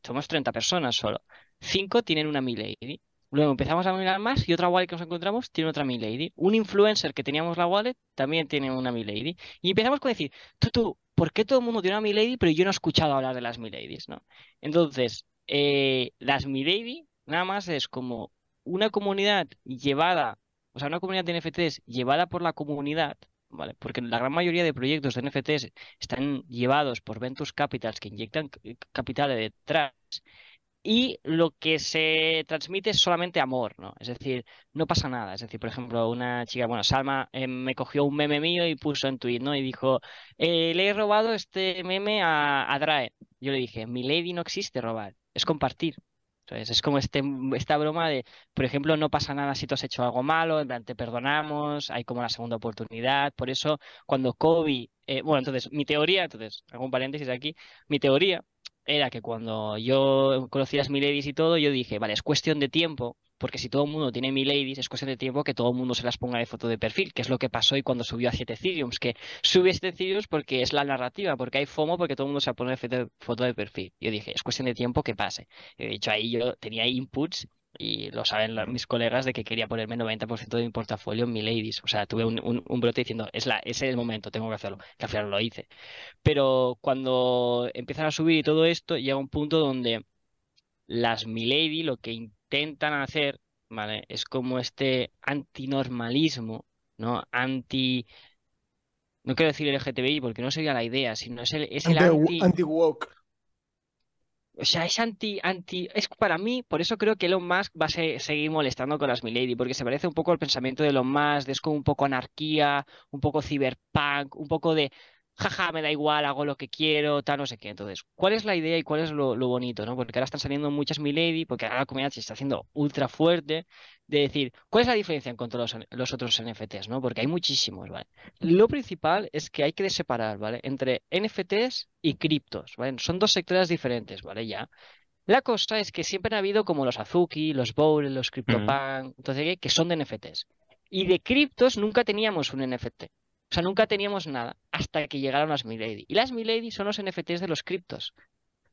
somos 30 personas solo, 5 tienen una Milady. Luego empezamos a mirar más y otra wallet que nos encontramos tiene otra Milady. Un influencer que teníamos la wallet también tiene una Milady. Y empezamos con decir, tú, tú, ¿por qué todo el mundo tiene una Milady pero yo no he escuchado hablar de las Miladies, ¿no? Entonces, eh, las Milady nada más es como una comunidad llevada, o sea, una comunidad de NFTs llevada por la comunidad, ¿vale? Porque la gran mayoría de proyectos de NFTs están llevados por Ventus Capitals que inyectan capital detrás y lo que se transmite es solamente amor, ¿no? Es decir, no pasa nada. Es decir, por ejemplo, una chica, bueno, Salma eh, me cogió un meme mío y puso en tweet, ¿no? Y dijo, eh, le he robado este meme a, a Drae. Yo le dije, mi lady no existe robar, es compartir. Entonces, es como este, esta broma de, por ejemplo, no pasa nada si tú has hecho algo malo, en plan, te perdonamos, hay como la segunda oportunidad. Por eso, cuando Kobe, eh, bueno, entonces, mi teoría, entonces, hago un paréntesis aquí, mi teoría era que cuando yo conocí las Miladies y todo, yo dije, vale, es cuestión de tiempo, porque si todo el mundo tiene Miladies, es cuestión de tiempo que todo el mundo se las ponga de foto de perfil, que es lo que pasó y cuando subió a 7 Ethereums, que sube 7 Ethereums porque es la narrativa, porque hay FOMO, porque todo el mundo se pone de foto- de perfil. Yo dije, es cuestión de tiempo que pase. De hecho, ahí yo tenía inputs y lo saben mis colegas de que quería ponerme 90% de mi portafolio en Miladies. O sea, tuve un, un- un brote diciendo, es la, ese es el momento, tengo que hacerlo, que al final lo hice. Pero cuando empiezan a subir y todo esto, llega un punto donde las Milady lo que intentan hacer, ¿vale? Es como este antinormalismo, ¿no? Anti... No quiero decir LGTBI porque no sería la idea, sino es el, es el anti... Anti-woke. O sea, es anti, anti, es para mí, por eso creo que Elon Musk va a se- seguir molestando con las Milady, porque se parece un poco al pensamiento de Elon Musk, de es como un poco anarquía, un poco cyberpunk, un poco de, jaja, me da igual, hago lo que quiero, tal, no sé qué. Entonces, ¿cuál es la idea y cuál es lo, lo bonito, no? Porque ahora están saliendo muchas Milady, porque ahora la comunidad se está haciendo ultra fuerte, de decir, ¿cuál es la diferencia en cuanto a los, los otros NFTs, no? Porque hay muchísimos, ¿vale? Lo principal es que hay que separar, ¿vale? Entre NFTs y criptos, ¿vale? Son dos sectores diferentes, ¿vale? Ya. La cosa es que siempre ha habido como los Azuki, los Bowl, los CryptoPunk, entonces, ¿qué? que son de NFTs. Y de criptos nunca teníamos un NFT. O sea, nunca teníamos nada hasta que llegaron las Milady. Y las Milady son los NFTs de los criptos.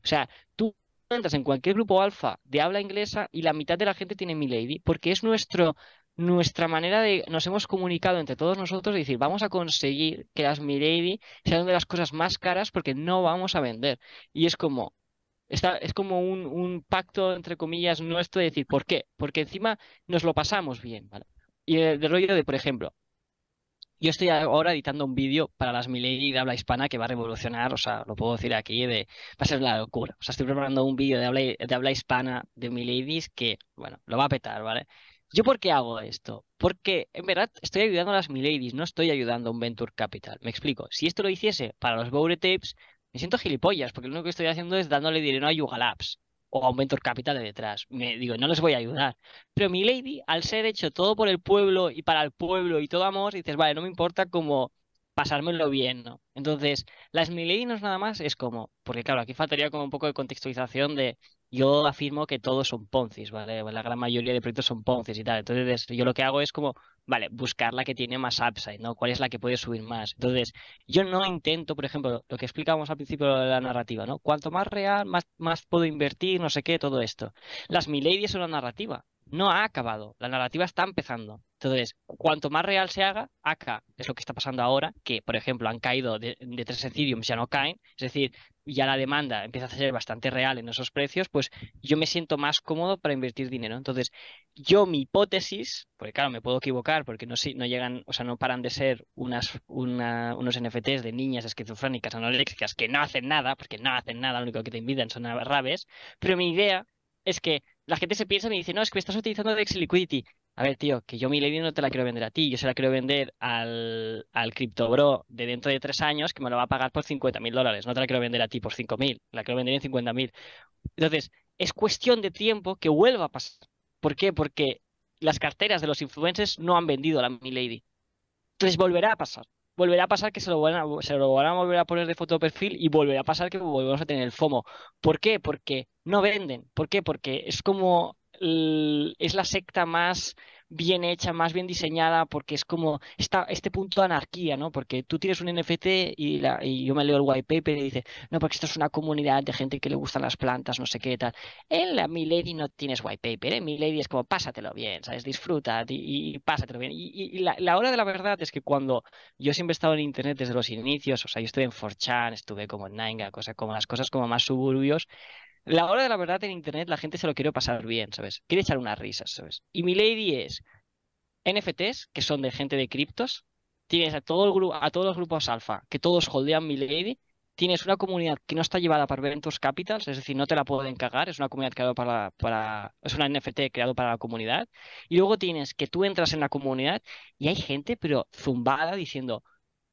O sea, tú entras en cualquier grupo alfa de habla inglesa y la mitad de la gente tiene Milady, porque es nuestro, nuestra manera de, nos hemos comunicado entre todos nosotros y decir, vamos a conseguir que las Milady sean de las cosas más caras porque no vamos a vender. Y es como, está, es como un, pacto, entre comillas, nuestro de decir, ¿por qué? Porque encima nos lo pasamos bien, ¿vale? Y el, el rollo de, por ejemplo, yo estoy ahora editando un vídeo para las Milady de habla hispana que va a revolucionar, o sea, lo puedo decir aquí, de, va a ser la locura. O sea, estoy preparando un vídeo de habla, de habla hispana de Miladies que, bueno, lo va a petar, ¿vale? ¿Yo por qué hago esto? Porque en verdad estoy ayudando a las Miladies, no estoy ayudando a un Venture Capital. Me explico. Si esto lo hiciese para los Boure Tapes, me siento gilipollas, porque lo único que estoy haciendo es dándole dinero a Yuga Labs o a un Capital de detrás. Me digo, no les voy a ayudar. Pero mi lady, al ser hecho todo por el pueblo y para el pueblo y todo amor, dices, vale, no me importa como pasármelo bien, ¿no? Entonces, las es nada más, es como, porque claro, aquí faltaría como un poco de contextualización de, yo afirmo que todos son Poncis, ¿vale? La gran mayoría de proyectos son Poncis y tal. Entonces, yo lo que hago es como, vale, buscar la que tiene más upside, ¿no? ¿Cuál es la que puede subir más? Entonces, yo no intento, por ejemplo, lo que explicábamos al principio de la narrativa, ¿no? Cuanto más real, más, más puedo invertir, no sé qué, todo esto. Las Milady son la narrativa. No ha acabado. La narrativa está empezando. Entonces, cuanto más real se haga, acá es lo que está pasando ahora, que por ejemplo han caído de, de tres Ethereum, ya no caen, es decir, ya la demanda empieza a ser bastante real en esos precios, pues yo me siento más cómodo para invertir dinero. Entonces, yo mi hipótesis, porque claro, me puedo equivocar porque no, no llegan, o sea, no paran de ser una, unos NFTs de niñas esquizofrénicas anoréxicas que no hacen nada, porque no hacen nada, lo único que te invitan son rabes, pero mi idea es que la gente se piensa y me dice, no, es que me estás utilizando DEX Liquidity. A ver, tío, que yo mi lady no te la quiero vender a ti, yo se la quiero vender al, al CryptoBro de dentro de tres años que me lo va a pagar por 50 mil dólares. No te la quiero vender a ti por 5 mil, la quiero vender en 50 mil. Entonces, es cuestión de tiempo que vuelva a pasar. ¿Por qué? Porque las carteras de los influencers no han vendido a la mi lady. Entonces volverá a pasar. Volverá a pasar que se lo, van a, se lo van a volver a poner de foto de perfil y volverá a pasar que volvemos a tener el FOMO. ¿Por qué? Porque no venden. ¿Por qué? Porque es como es la secta más bien hecha, más bien diseñada, porque es como esta, este punto de anarquía, ¿no? Porque tú tienes un NFT y, yo me leo el white paper y dice, no, porque esto es una comunidad de gente que le gustan las plantas, no sé qué tal. En la Milady no tienes white paper, ¿eh? Milady es como pásatelo bien, ¿sabes? Disfruta y, y pásatelo bien. Y, la, hora de la verdad es que cuando yo siempre he estado en internet desde los inicios, o sea, yo estuve en 4chan, estuve como en Nine, cosa, como las cosas como más suburbios, la hora de la verdad en internet la gente se lo quiere pasar bien, ¿sabes? Quiere echar unas risas, ¿sabes? Y mi lady es NFTs, que son de gente de criptos. Tienes a, todo el grupo, a todos los grupos alfa, que todos holdean mi lady. Tienes una comunidad que no está llevada para Venture Capitals, es decir, no te la pueden cagar, es una comunidad creada para, para, es una NFT creado para la comunidad. Y luego tienes que tú entras en la comunidad y hay gente, pero zumbada, diciendo,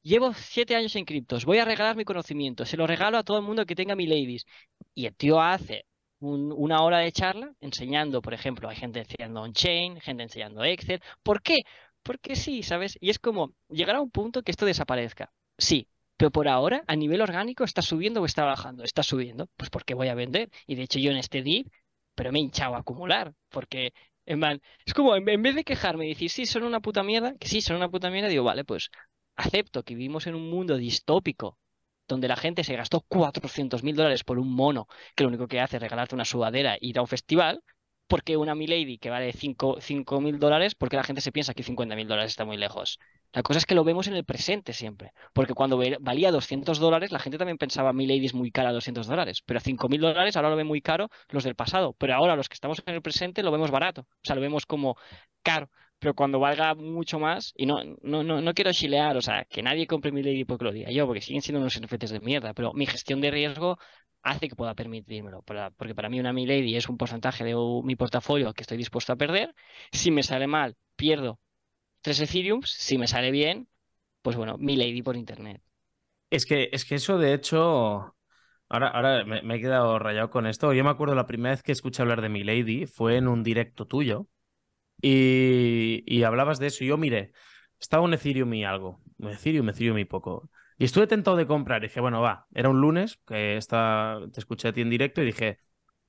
Llevo siete años en criptos, voy a regalar mi conocimiento, se lo regalo a todo el mundo que tenga mi ladies. Y el tío hace una hora de charla enseñando, por ejemplo, hay gente enseñando on-chain, gente enseñando Excel. ¿Por qué? Porque sí, ¿sabes? Y es como llegar a un punto que esto desaparezca. Sí, pero por ahora, a nivel orgánico, está subiendo o está bajando. Está subiendo, pues porque voy a vender. Y de hecho yo en este dip, pero me he hinchado a acumular, porque en es como, en vez de quejarme y decir, sí, son una puta mierda, que sí, son una puta mierda, digo, vale, pues acepto que vivimos en un mundo distópico donde la gente se gastó 400 mil dólares por un mono que lo único que hace es regalarte una sudadera y ir a un festival, porque una Milady que vale 5 mil dólares, porque la gente se piensa que 50 mil dólares está muy lejos. La cosa es que lo vemos en el presente siempre, porque cuando valía 200 dólares, la gente también pensaba Milady es muy cara 200 dólares, pero a 5 mil dólares ahora lo ven muy caro los del pasado, pero ahora los que estamos en el presente lo vemos barato, o sea, lo vemos como caro pero cuando valga mucho más, y no, no, no, no quiero chilear, o sea, que nadie compre mi Lady porque lo diga yo, porque siguen siendo unos NFTs de mierda, pero mi gestión de riesgo hace que pueda permitírmelo, porque para mí una mi Lady es un porcentaje de mi portafolio que estoy dispuesto a perder. Si me sale mal, pierdo tres Ethereum, si me sale bien, pues bueno, mi Lady por internet. Es que, es que eso, de hecho, ahora, ahora me, me, he quedado rayado con esto. Yo me acuerdo la primera vez que escuché hablar de mi Lady fue en un directo tuyo. Y, hablabas de eso. Y yo, mire, estaba un Ethereum y algo. Un Ethereum, Ethereum y poco. Y estuve tentado de comprar. Y dije, bueno, va. Era un lunes que está, te escuché a ti en directo y dije,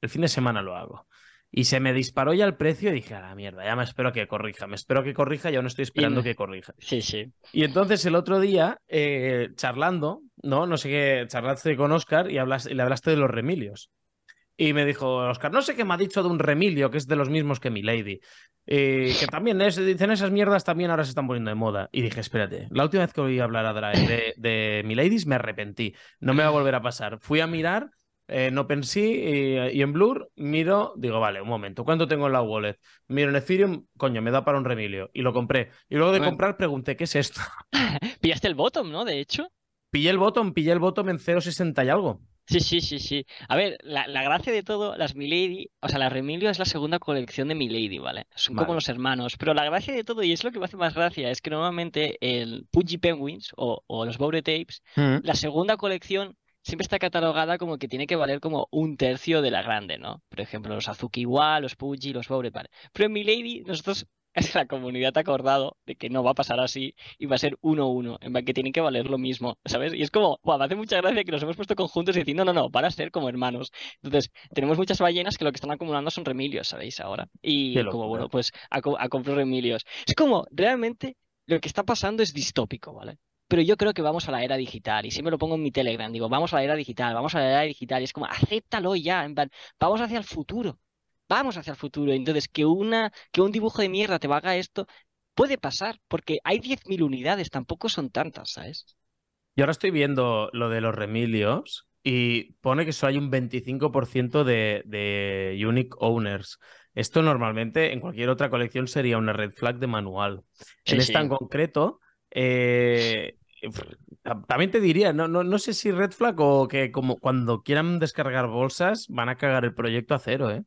el fin de semana lo hago. Y se me disparó ya el precio y dije, a la mierda, ya me espero que corrija. Me espero que corrija, yo no estoy esperando que corrija. Sí, sí. Y entonces el otro día, eh, charlando, ¿no? No sé qué, charlaste con Oscar y, hablas, y le hablaste de los remilios. Y me dijo, Oscar, no sé qué me ha dicho de un remilio, que es de los mismos que mi lady. Eh, que también es, dicen esas mierdas también ahora se están poniendo de moda. Y dije, espérate, la última vez que oí hablar a Drae de, de mi ladies me arrepentí. No me va a volver a pasar. Fui a mirar eh, no pensé y, en Blur miro, digo, vale, un momento, ¿cuánto tengo en la wallet? Miro en Ethereum, coño, me da para un remilio y lo compré. Y luego de comprar pregunté, ¿qué es esto? Pillaste el bottom, ¿no? De hecho. Pillé el bottom, pillé el bottom en 0.60 y algo. Sí, sí, sí, sí. A ver, la, gracia de todo, las Milady, o sea, la Remilio es la segunda colección de Milady, ¿vale? Son como los hermanos. Pero la gracia de todo, y es lo que me hace más gracia, es que normalmente el Pudgy Penguins o, los Boure Tapes, mm. la segunda colección siempre está catalogada como que tiene que valer como un tercio de la grande, ¿no? Por ejemplo, los Azuki igual, los Puji, los Boure, vale. Pero en Milady, nosotros, la comunidad acordado de que no va a pasar así y va a ser uno uno, en que tienen que valer lo mismo, ¿sabes? Y es como, wow, me hace mucha gracia que nos hemos puesto conjuntos y diciendo, no, no, no, van a ser como hermanos. Entonces, tenemos muchas ballenas que lo que están acumulando son remilios, ¿sabéis? Ahora. Y como, bueno, pues a, a comprar remilios. Es como, realmente, lo que está pasando es distópico, ¿vale? pero yo creo que vamos a la era digital y siempre lo pongo en mi Telegram, digo, vamos a la era digital, vamos a la era digital y es como, acéptalo ya, en plan, vamos hacia el futuro, vamos hacia el futuro. Entonces, que, una, que un dibujo de mierda te haga esto puede pasar, porque hay 10.000 unidades, tampoco son tantas, ¿sabes? Y ahora estoy viendo lo de los remilios y pone que solo hay un 25% de, de unique owners. Esto normalmente en cualquier otra colección sería una red flag de manual. en esta en concreto, eh, también te diría, no, no, no sé si Red Flag o que como cuando quieran descargar bolsas van a cagar el proyecto a cero, ¿eh?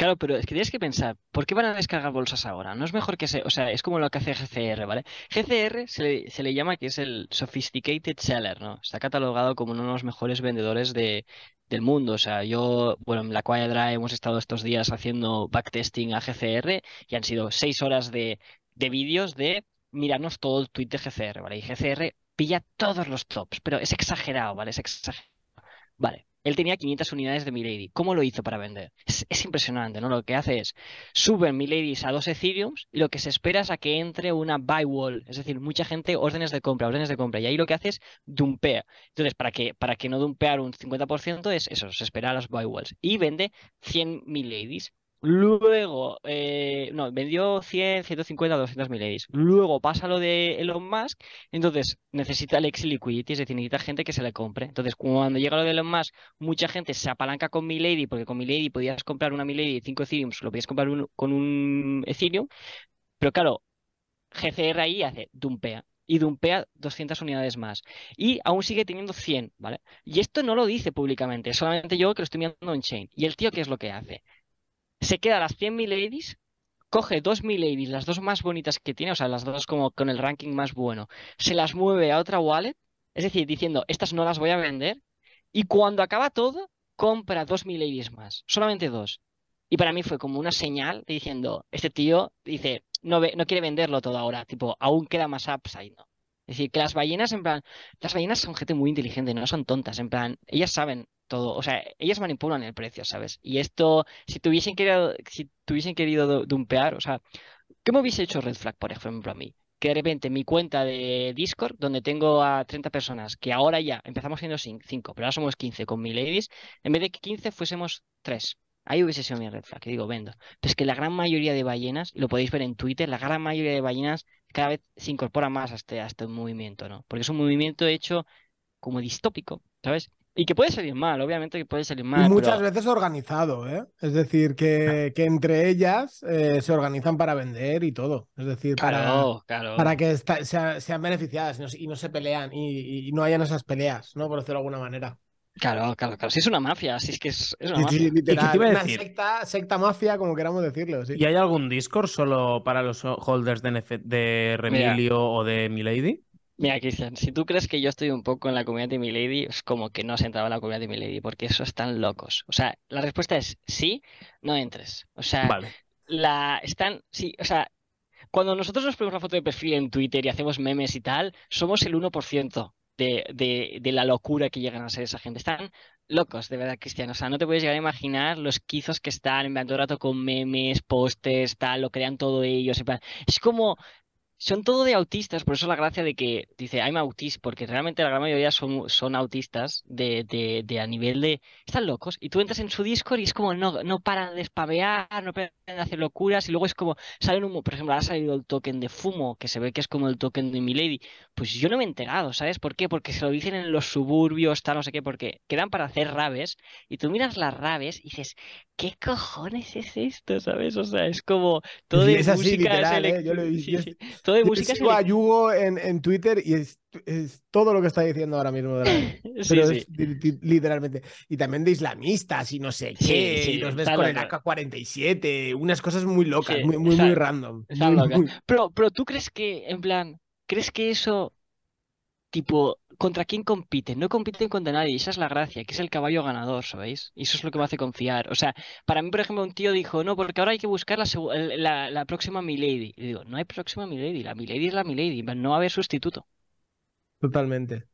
Claro, pero es que tienes que pensar, ¿por qué van a descargar bolsas ahora? No es mejor que se, o sea, es como lo que hace GCR, ¿vale? GCR se le, llama que es el Sophisticated Seller, ¿no? Está catalogado como uno de los mejores vendedores de, del mundo. O sea, yo, bueno, en la cuadra hemos estado estos días haciendo backtesting a GCR y han sido seis horas de, de vídeos de mirarnos todo el tweet de GCR, ¿vale? Y GCR pilla todos los tops, pero es exagerado, ¿vale? Es exagerado. Vale, él tenía 500 unidades de Milady. ¿Cómo lo hizo para vender? Es, impresionante, ¿no? Lo que hace es, suben Miladies a dos Ethereums y lo que se espera es a que entre una buy wall, es decir, mucha gente órdenes de compra, órdenes de compra, y ahí lo que hace es dumpea. Entonces, para que, para que no dumpear un 50% es eso, se espera a las buy walls. Y vende 100 Miladies. Luego, eh, no, vendió 100, 150, 200 mil. Luego pasa lo de Elon Musk, entonces necesita el ex liquidity, es decir, necesita gente que se le compre. Entonces, cuando llega lo de Elon Musk, mucha gente se apalanca con Milady, porque con Milady podías comprar una Milady de 5 Ethereum, lo podías comprar con un Ethereum, pero claro, GCR ahí hace dumpea y dumpea 200 unidades más. Y aún sigue teniendo 100, ¿vale? Y esto no lo dice públicamente, solamente yo que lo estoy mirando en chain. ¿Y el tío qué es lo que hace? Se queda las 100 ladies, coge dos ladies, las dos más bonitas que tiene, o sea, las dos como con el ranking más bueno, se las mueve a otra wallet, es decir, diciendo, estas no las voy a vender, y cuando acaba todo, compra dos ladies más, solamente dos. Y para mí fue como una señal diciendo, este tío dice, no, ve, no quiere venderlo todo ahora, tipo, aún queda más upside, ¿no? Es decir, que las ballenas, en plan, las ballenas son gente muy inteligente, no son tontas, en plan, ellas saben todo, o sea, ellas manipulan el precio, ¿sabes? Y esto, si tuviesen querido, si tuviesen querido dumpear, o sea, ¿qué me hubiese hecho Red Flag, por ejemplo, a mí? Que de repente mi cuenta de Discord, donde tengo a 30 personas, que ahora ya empezamos siendo 5, pero ahora somos 15 con mi ladies, en vez de que 15 fuésemos 3. Ahí hubiese sido mi red flag, que digo, vendo. Pero es que la gran mayoría de ballenas, y lo podéis ver en Twitter, la gran mayoría de ballenas cada vez se incorpora más a este, a este movimiento, ¿no? Porque es un movimiento hecho como distópico, ¿sabes? Y que puede salir mal, obviamente que puede salir mal. Y muchas veces organizado, ¿eh? Es decir, que, que entre ellas eh, se organizan para vender y todo. Es decir, para, para que sean beneficiadas y no, se pelean y, no hayan esas peleas, ¿no? Por decirlo de alguna manera. Claro, claro, claro. Si es una mafia, si es que es, una mafia. una secta, secta, mafia, como queramos decirlo. ¿Y hay algún Discord solo para los holders de, de Remilio o de Milady? Mira, Cristian, si tú crees que yo estoy un poco en la comunidad de Milady, es como que no has entrado en la comunidad de Milady, porque eso están locos. O sea, la respuesta es sí, no entres. O sea, la están, sí, o sea, cuando nosotros nos ponemos una foto de perfil en Twitter y hacemos memes y tal, somos el 1% de, de, la locura que llegan a ser esa gente. Están locos, de verdad, Cristian. O sea, no te puedes llegar a imaginar los quizos que están en todo rato con memes, postes, tal, lo crean todo ellos. Es como son todo de autistas, por eso la gracia de que dice I'm autista, porque realmente la gran mayoría son, son autistas de, de, de, a nivel de están locos y tú entras en su Discord y es como no, no paran de espavear, no paran de hacer locuras y luego es como salen un, por ejemplo, ha salido el token de fumo, que se ve que es como el token de Milady, pues yo no me he enterado, ¿sabes por qué? Porque se lo dicen en los suburbios, tal, no sé qué, porque quedan para hacer rabes y tú miras las rabes y dices, ¿qué cojones es esto? ¿Sabes? O sea, es como todo de es así, música literal, es ¿eh? Yo lo he sí, visto. sí. Todo de Yo música es sigo a Yugo en, en Twitter y es, es todo lo que está diciendo ahora mismo. de la- Sí, Pero sí. es li- li- literalmente. Y también de islamistas y no sé qué. sí, y los ves con el loco. AK-47. Unas cosas muy locas, muy, muy, está- muy random. muy- Pero, pero tú crees que, en plan, ¿crees que eso, tipo, contra quién compiten? No compiten contra nadie, esa es la gracia, que es el caballo ganador, ¿sabéis? Y eso es lo que me hace confiar. O sea, para mí, por ejemplo, un tío dijo, no, porque ahora hay que buscar la, la, próxima Milady. Y digo, no hay próxima Milady, la Milady es la Milady, no va a haber sustituto. Totalmente.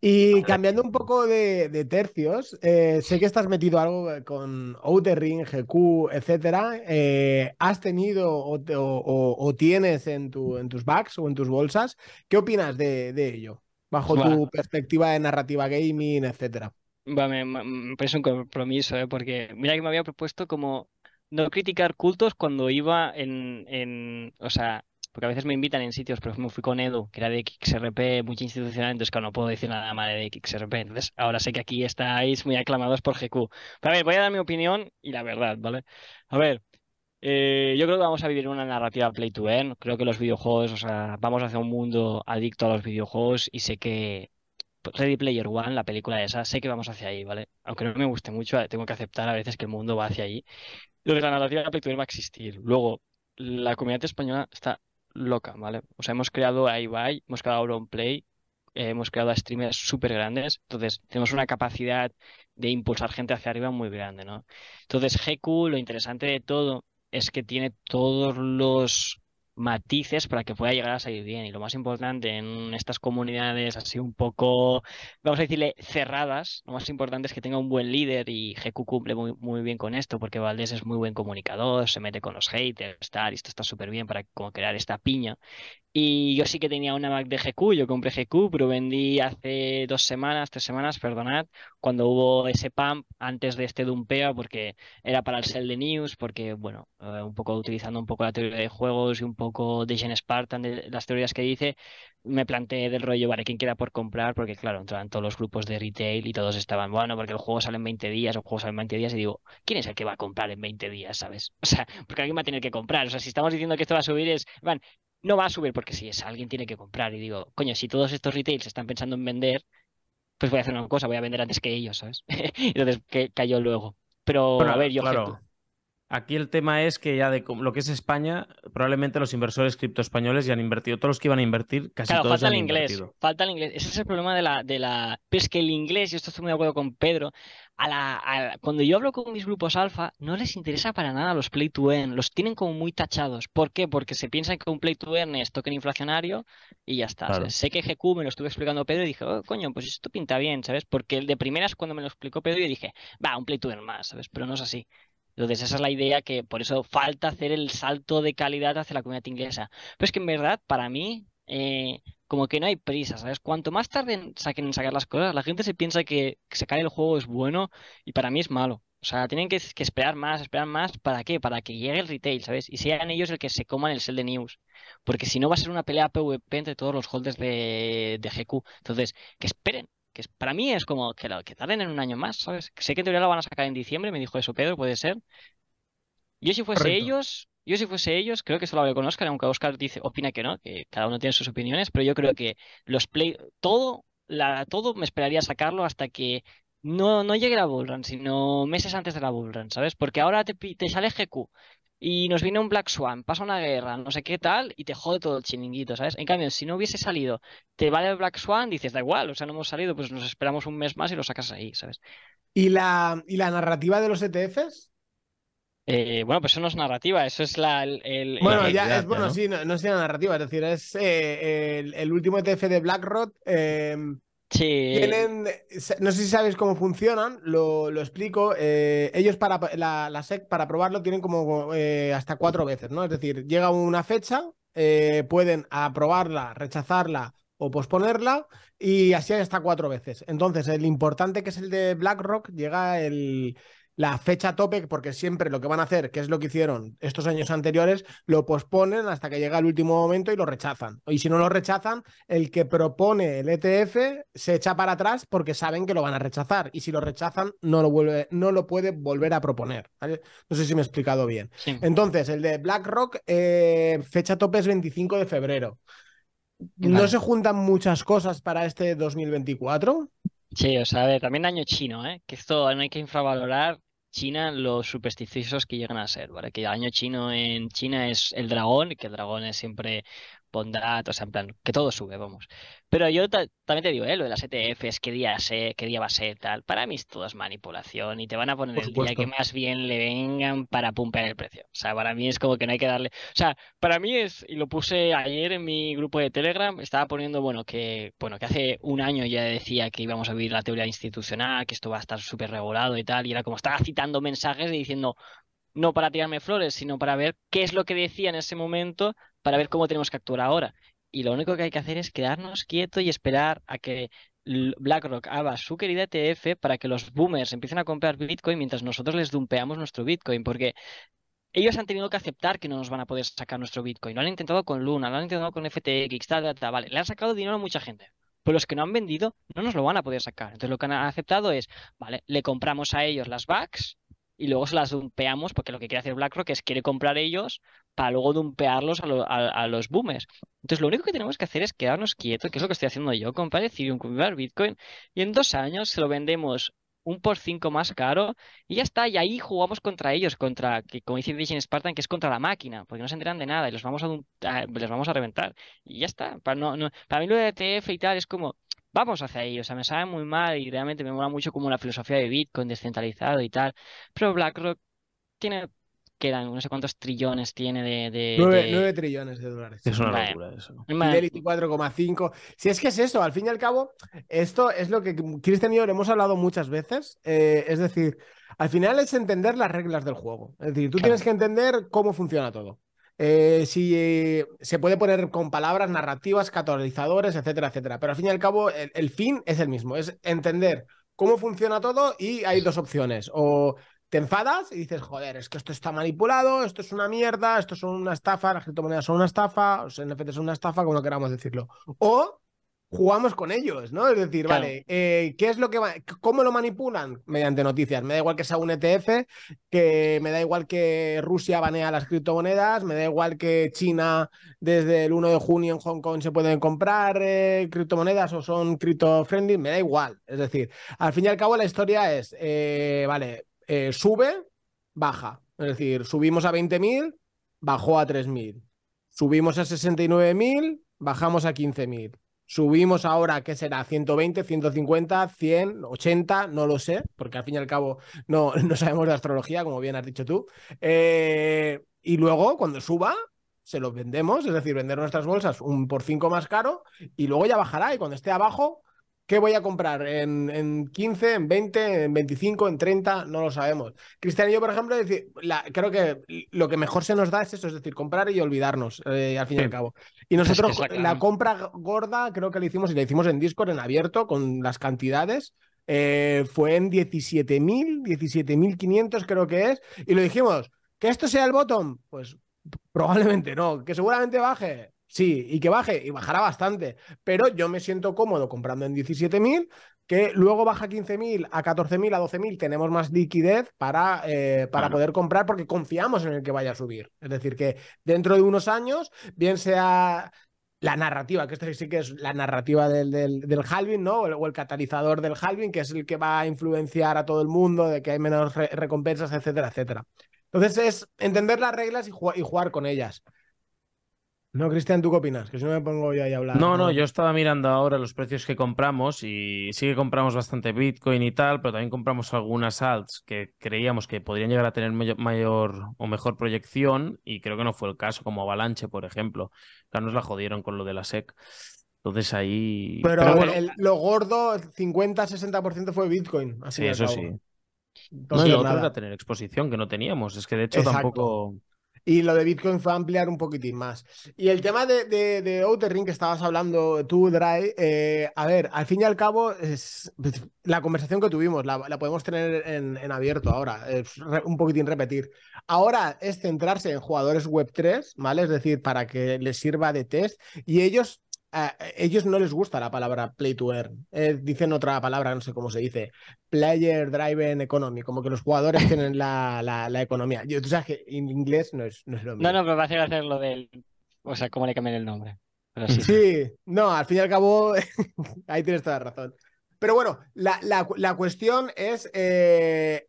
Y cambiando un poco de, de tercios, eh, sé que estás metido algo con Outer Ring, GQ, etcétera. Eh, ¿Has tenido o, te- o- o- o tienes en, tu, en tus bags o en tus bolsas? ¿Qué opinas de, de ello? Bajo Buah. tu perspectiva de narrativa gaming, etcétera. Va, me, me- me parece un compromiso, ¿eh? Porque mira que me había propuesto como no criticar cultos cuando iba en, en, o sea, porque a veces me invitan en sitios, por ejemplo, fui con Edu, que era de XRP, mucha institucional, entonces claro, no puedo decir nada mal de XRP. Entonces, ahora sé que aquí estáis muy aclamados por GQ. Pero a ver, voy a dar mi opinión y la verdad, ¿vale? A ver, eh, yo creo que vamos a vivir una narrativa play to earn. Creo que los videojuegos, o sea, vamos hacia un mundo adicto a los videojuegos y sé que Ready Player One, la película esa, sé que vamos hacia ahí, ¿vale? Aunque no me guste mucho, eh, tengo que aceptar a veces que el mundo va hacia ahí. Lo de la narrativa play to earn va a existir. Luego, la comunidad española está loca, ¿vale? O sea, hemos creado a Ibai, hemos creado a Auronplay, eh, hemos creado a streamers súper grandes, entonces tenemos una capacidad de impulsar gente hacia arriba muy grande, ¿no? Entonces, GQ, lo interesante de todo es que tiene todos los matices para que pueda llegar a salir bien. Y lo más importante en estas comunidades así un poco, vamos a decirle, cerradas, lo más importante es que tenga un buen líder y GQ cumple muy, muy bien con esto porque Valdés es muy buen comunicador, se mete con los haters, tal, y esto está súper bien para como crear esta piña. Y yo sí que tenía una Mac de GQ, yo compré GQ, pero vendí hace dos semanas, tres semanas, perdonad, cuando hubo ese pump antes de este dumpeo, porque era para el sell de news, porque, bueno, eh, un poco utilizando un poco la teoría de juegos y un poco de Gen Spartan, de las teorías que dice, me planteé del rollo, vale, ¿quién queda por comprar? Porque, claro, entraban todos los grupos de retail y todos estaban, bueno, porque el juego sale en 20 días, el juego sale en 20 días, y digo, ¿quién es el que va a comprar en 20 días, sabes? O sea, porque alguien va a tener que comprar, o sea, si estamos diciendo que esto va a subir es, van, no va a subir porque si es alguien tiene que comprar. Y digo, coño, si todos estos retails están pensando en vender, pues voy a hacer una cosa, voy a vender antes que ellos, ¿sabes? Entonces que cayó luego. Pero Bueno, a ver, yo claro. Aquí el tema es que ya de lo que es España, probablemente los inversores cripto españoles ya han invertido. Todos los que iban a invertir, casi Claro, todos falta ya el han inglés, invertido. falta el inglés. Ese es el problema de la, de la... Pero es que el inglés, y esto estoy muy de acuerdo con Pedro, a la, a la- cuando yo hablo con mis grupos alfa, no les interesa para nada los play to earn, los tienen como muy tachados. ¿Por qué? Porque se piensan que un play to earn es token inflacionario y ya está. Sé que GQ me lo estuve explicando Pedro y dije, oh, coño, pues esto pinta bien, ¿sabes? Porque el de primeras cuando me lo explicó Pedro yo dije, va, un play to earn más, ¿sabes? Pero no es así. Entonces, esa es la idea que por eso falta hacer el salto de calidad hacia la comunidad inglesa. Pero es que en verdad, para mí, eh, como que no hay prisa, ¿sabes? Cuanto más tarde en- saquen en sacar las cosas, la gente se piensa que, sacar el juego es bueno y para mí es malo. O sea, tienen que, que esperar más, esperar más. ¿Para qué? Para que llegue el retail, ¿sabes? Y sean ellos el que se coman el sell de news. Porque si no va a ser una pelea PvP entre todos los holders de, de GQ. Entonces, que esperen. Que es- para mí es como que, lo- que tarden en un año más, ¿sabes? Sé que en teoría lo van a sacar en diciembre, me dijo eso Pedro, puede ser. Yo si fuese Correcto. ellos, yo si fuese ellos, creo que solo hablo con Oscar, aunque Oscar dice, opina que no, que cada uno tiene sus opiniones, pero yo creo que los play, todo, la, todo me esperaría sacarlo hasta que no, no llegue la Bull Run, sino meses antes de la Bull Run, ¿sabes? Porque ahora te, te sale GQ y nos viene un Black Swan, pasa una guerra, no sé qué tal, y te jode todo el chiringuito, ¿sabes? En cambio, si no hubiese salido, te vale el Black Swan, dices, da igual, o sea, no hemos salido, pues nos esperamos un mes más y lo sacas ahí, ¿sabes? ¿Y la, y la narrativa de los ETFs? Eh, bueno, pues eso no es narrativa, eso es la, el, el- Bueno, el- ya es bueno, ¿no? sí, no, no es la narrativa, es decir, es eh, el, el último ETF de BlackRock. eh, Tienen, no sé si sabéis cómo funcionan, lo, lo explico. eh, ellos para la, la SEC para probarlo tienen como eh, hasta cuatro veces, ¿no? Es decir, llega una fecha eh, pueden aprobarla, rechazarla o posponerla y así hasta cuatro veces. Entonces, el importante que es el de BlackRock llega el, la fecha tope, porque siempre lo que van a hacer, que es lo que hicieron estos años anteriores, lo posponen hasta que llega el último momento y lo rechazan. Y si no lo rechazan, el que propone el ETF se echa para atrás porque saben que lo van a rechazar. Y si lo rechazan, no lo, vuelve, no lo puede volver a proponer. No sé si me he explicado bien. Entonces, el de BlackRock, eh, fecha tope es 25 de febrero. ¿No se juntan muchas cosas para este 2024? Sí, o sea, también año chino, ¿eh? Que esto no hay que infravalorar China los supersticiosos que llegan a ser, ¿vale? Que el año chino en China es el dragón, que el dragón es siempre bondad, o sea, en plan, que todo sube, vamos. Pero yo también te digo, ¿eh? Lo de las ETFs, qué día, sé, qué día va a ser, tal. Para mí es todo es manipulación y te van a poner el día que más bien le vengan para pumpear el precio. O sea, para mí es como que no hay que darle. O sea, para mí es, y lo puse ayer en mi grupo de Telegram, estaba poniendo, bueno, que, bueno, que hace un año ya decía que íbamos a vivir la teoría institucional, que esto va a estar súper regulado y tal, y era como estaba citando mensajes y diciendo, no para tirarme flores, sino para ver qué es lo que decía en ese momento, para ver cómo tenemos que actuar ahora. Y lo único que hay que hacer es quedarnos quietos y esperar a que BlackRock haga su querida ETF para que los boomers empiecen a comprar Bitcoin mientras nosotros les dumpeamos nuestro Bitcoin, porque ellos han tenido que aceptar que no nos van a poder sacar nuestro Bitcoin. Lo han intentado con Luna, lo han intentado con FTX, tal, tal, vale. Le han sacado dinero a mucha gente. Pero los que no han vendido no nos lo van a poder sacar. Entonces lo que han aceptado es, vale, le compramos a ellos las backs y luego se las dumpeamos, porque lo que quiere hacer BlackRock es quiere comprar ellos para luego dumpearlos a, los boomers. Entonces, lo único que tenemos que hacer es quedarnos quietos, que es lo que estoy haciendo yo, comprar Ethereum, comprar Bitcoin, y en dos años se lo vendemos un por cinco más caro y ya está, y ahí jugamos contra ellos, contra, que como dice Vision Spartan, que es contra la máquina, porque no se enteran de nada y los vamos a, les vamos a reventar. Y ya está. Para, no, para mí lo de ETF y tal es como, vamos hacia ahí. O sea, me sabe muy mal y realmente me mola mucho como la filosofía de Bitcoin descentralizado y tal. Pero BlackRock tiene, quedan no sé cuántos trillones tiene de... de, 9, trillones de dólares. Es una locura eso. Fidelity 4,5. Si es que es eso, al fin y al cabo, esto es lo que Cristian y yo le hemos hablado muchas veces. Eh, es decir, al final es entender las reglas del juego. Es decir, tú tienes que entender cómo funciona todo. Eh, si eh, se puede poner con palabras narrativas, catalizadores, etcétera, etcétera. Pero al fin y al cabo, el, fin es el mismo, es entender cómo funciona todo y hay dos opciones. O te enfadas y dices, joder, es que esto está manipulado, esto es una mierda, esto es una estafa, las criptomonedas son una estafa, los NFT son una estafa, como queramos decirlo. O jugamos con ellos, ¿no? Es decir, vale, eh, ¿qué es lo que va, cómo lo manipulan? Mediante noticias. Me da igual que sea un ETF, que me da igual que Rusia banea las criptomonedas, me da igual que China desde el 1 de junio en Hong Kong se pueden comprar eh, criptomonedas o son cripto friendly, me da igual. Es decir, al fin y al cabo la historia es, eh, vale, sube, baja. Es decir, subimos a 20.000, bajó a 3.000. Subimos a 69.000, bajamos a 15.000 Subimos ahora, ¿qué será? 120, 150, 100, 80, no lo sé, porque al fin y al cabo no, no sabemos de astrología, como bien has dicho tú. Eh, y luego, cuando suba, se los vendemos, es decir, vender nuestras bolsas un por cinco más caro y luego ya bajará y cuando esté abajo ¿Qué voy a comprar? ¿En, en 15, en 20, en 25, en 30? No lo sabemos. Cristian y yo, por ejemplo, decir, creo que lo que mejor se nos da es eso, es decir, comprar y olvidarnos, eh, al fin y al cabo. Y nosotros, la, compra gorda, creo que la hicimos, y la hicimos en Discord, en abierto, con las cantidades. Eh, fue en 17.000, 17.500 creo que es, y lo dijimos, que esto sea el bottom, pues probablemente no, que seguramente baje, Sí, y que baje, y bajará bastante. Pero yo me siento cómodo comprando en 17.000, que luego baja 15.000 a 14.000 a 12.000, tenemos más liquidez para, eh, para poder comprar porque confiamos en el que vaya a subir. Es decir, que dentro de unos años, bien sea la narrativa, que esto sí que es la narrativa del, del, halving, ¿no? O el, catalizador del halving, que es el que va a influenciar a todo el mundo, de que hay menos recompensas, etcétera, etcétera. Entonces es entender las reglas y jugar con ellas. No, Cristian, ¿tú qué opinas? Que si no me pongo yo ahí a hablar. No, no, yo estaba mirando ahora los precios que compramos y sí que compramos bastante Bitcoin y tal, pero también compramos algunas alts que creíamos que podrían llegar a tener mayor, o mejor proyección y creo que no fue el caso, como Avalanche, por ejemplo. Ya nos la jodieron con lo de la SEC. Entonces ahí. Pero, lo gordo, 50-60% fue Bitcoin. Así sí, eso sí. no, y lo otro era tener exposición, que no teníamos. Es que de hecho tampoco. Y lo de Bitcoin fue ampliar un poquitín más. Y el tema de, Outer Ring que estabas hablando tú, Dry, eh, a ver, al fin y al cabo, es, la conversación que tuvimos la, podemos tener en, abierto ahora, es un poquitín repetir. Ahora es centrarse en jugadores web 3, ¿vale? Es decir, para que les sirva de test y ellos a ellos no les gusta la palabra play to earn. Eh, dicen otra palabra, no sé cómo se dice. Player driven economy, como que los jugadores tienen la, la, economía. Yo, tú sabes que en inglés no es, no es lo mismo. No, no, pero va a hacer hacer lo del. O sea, cómo le cambian el nombre. sí, no, al fin y al cabo, ahí tienes toda la razón. Pero bueno, la, la cuestión es eh,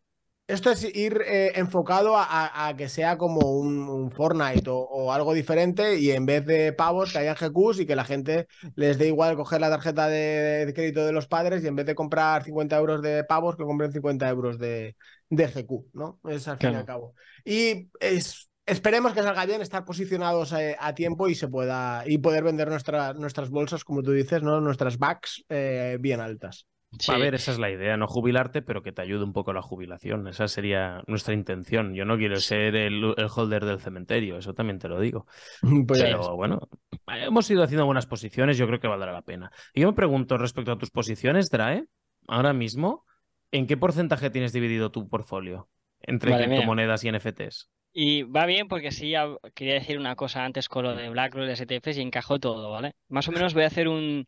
esto es ir eh, enfocado a, que sea como un, Fortnite o, algo diferente y en vez de pavos que hayan GQs y que la gente les dé igual coger la tarjeta de, crédito de los padres y en vez de comprar 50 euros de pavos que compren 50 euros de, de GQ, ¿no? Es al fin y al cabo. Y es, esperemos que salga bien, estar posicionados eh, a, tiempo y se pueda y poder vender nuestras bolsas, como tú dices, ¿no? Nuestras backs eh, bien altas. A ver, esa es la idea, no jubilarte, pero que te ayude un poco la jubilación. Esa sería nuestra intención. Yo no quiero ser el, holder del cementerio, eso también te lo digo. Pues pero bueno, hemos ido haciendo buenas posiciones, yo creo que valdrá la pena. Y yo me pregunto respecto a tus posiciones, Drae, ahora mismo, ¿en qué porcentaje tienes dividido tu portfolio entre criptomonedas y NFTs? Y va bien porque sí, quería decir una cosa antes con lo de BlackRock, de STFs y encajó todo, ¿vale? Más o menos voy a hacer un,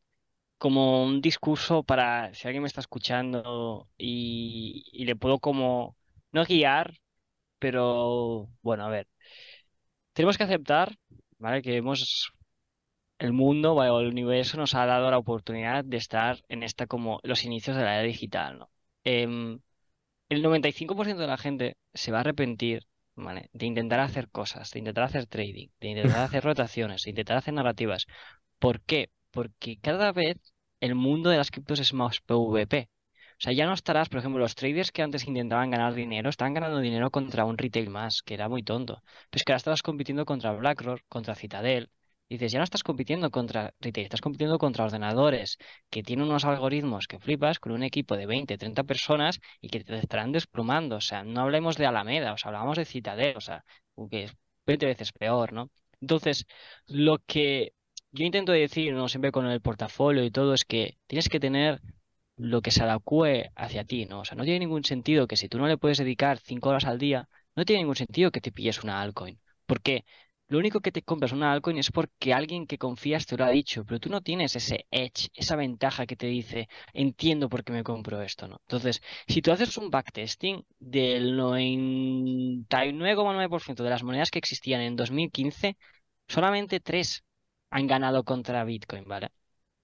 como un discurso para si alguien me está escuchando y, le puedo como, no guiar, pero bueno, a ver, tenemos que aceptar, ¿vale? Que hemos, el mundo, ¿vale? o el universo nos ha dado la oportunidad de estar en esta como los inicios de la era digital, ¿no? Em, el 95% de la gente se va a arrepentir ¿vale? de intentar hacer cosas, de intentar hacer trading, de intentar hacer rotaciones, de intentar hacer narrativas. ¿Por qué? Porque cada vez el mundo de las criptos es más PvP. O sea, ya no estarás, por ejemplo, los traders que antes intentaban ganar dinero, estaban ganando dinero contra un retail más, que era muy tonto. Pero es que ahora estabas compitiendo contra BlackRock, contra Citadel. Y dices, ya no estás compitiendo contra retail, estás compitiendo contra ordenadores que tienen unos algoritmos que flipas con un equipo de 20, 30 personas y que te estarán desplumando. O sea, no hablemos de Alameda, o sea, hablamos de Citadel, o sea, que es 20 veces peor, ¿no? Entonces, lo que yo intento decir, ¿no? Siempre con el portafolio y todo, es que tienes que tener lo que se adecue hacia ti, ¿no? O sea, no tiene ningún sentido que si tú no le puedes dedicar cinco horas al día, no tiene ningún sentido que te pilles una altcoin. Porque lo único que te compras una altcoin es porque alguien que confías te lo ha dicho, pero tú no tienes ese edge, esa ventaja que te dice, entiendo por qué me compro esto, ¿no? Entonces, si tú haces un backtesting del 99,9% de las monedas que existían en 2015, solamente tres han ganado contra Bitcoin, ¿vale?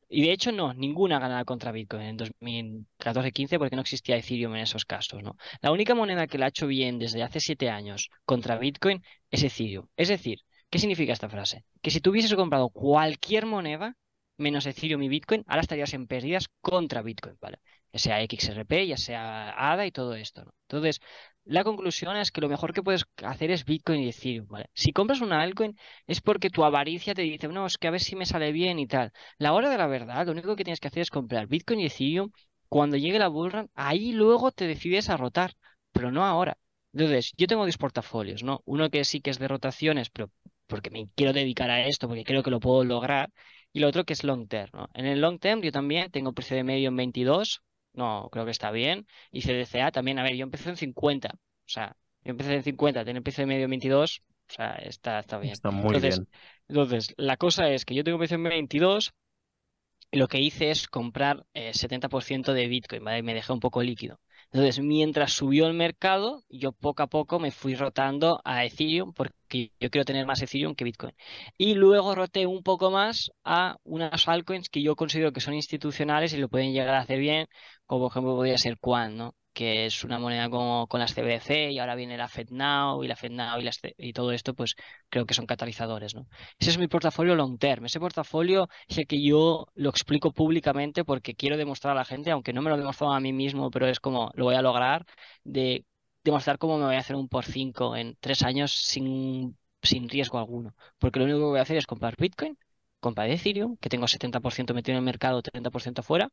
Y de hecho no, ninguna ha ganado contra Bitcoin en 2014-15 porque no existía Ethereum en esos casos, ¿no? La única moneda que la ha hecho bien desde hace siete años contra Bitcoin es Ethereum. Es decir, ¿qué significa esta frase? Que si tú hubieses comprado cualquier moneda menos Ethereum y Bitcoin, ahora estarías en pérdidas contra Bitcoin, ¿vale? Ya sea XRP, ya sea ADA y todo esto, ¿no? Entonces, la conclusión es que lo mejor que puedes hacer es Bitcoin y Ethereum. Si compras una altcoin es porque tu avaricia te dice, no, es que a ver si me sale bien y tal. La hora de la verdad, lo único que tienes que hacer es comprar Bitcoin y Ethereum. Cuando llegue la bullrun, ahí luego te decides a rotar, pero no ahora. Entonces, yo tengo dos portafolios, ¿no? Uno que sí que es de rotaciones, pero porque me quiero dedicar a esto, porque creo que lo puedo lograr. Y lo otro que es long term. En el long term yo también tengo precio de medio en 22, no, creo que está bien. Y CDCA también, a ver, yo empecé en 50. O sea, yo empecé en 50, tengo precio de medio en 22. O sea, está, está bien. Está muy bien. Entonces, la cosa es que yo tengo precio en 22 y lo que hice es comprar 70% eh, de Bitcoin, ¿vale? Me dejé un poco líquido. Entonces, mientras subió el mercado, yo poco a poco me fui rotando a Ethereum porque yo quiero tener más Ethereum que Bitcoin. Y luego roté un poco más a unas altcoins que yo considero que son institucionales y lo pueden llegar a hacer bien, como por ejemplo podría ser Quan, ¿no? Que es una moneda como con las CBC y ahora viene la FedNow y la FedNow y, y todo esto, pues creo que son catalizadores, ¿no? Ese es mi portafolio long term. Ese portafolio es el que yo lo explico públicamente porque quiero demostrar a la gente, aunque no me lo demostrado a mí mismo, pero es como lo voy a lograr, de demostrar cómo me voy a hacer un por 5 en tres años sin, sin riesgo alguno. Porque lo único que voy a hacer es comprar Bitcoin, comprar Ethereum, que tengo 70% metido en el mercado, 30% fuera,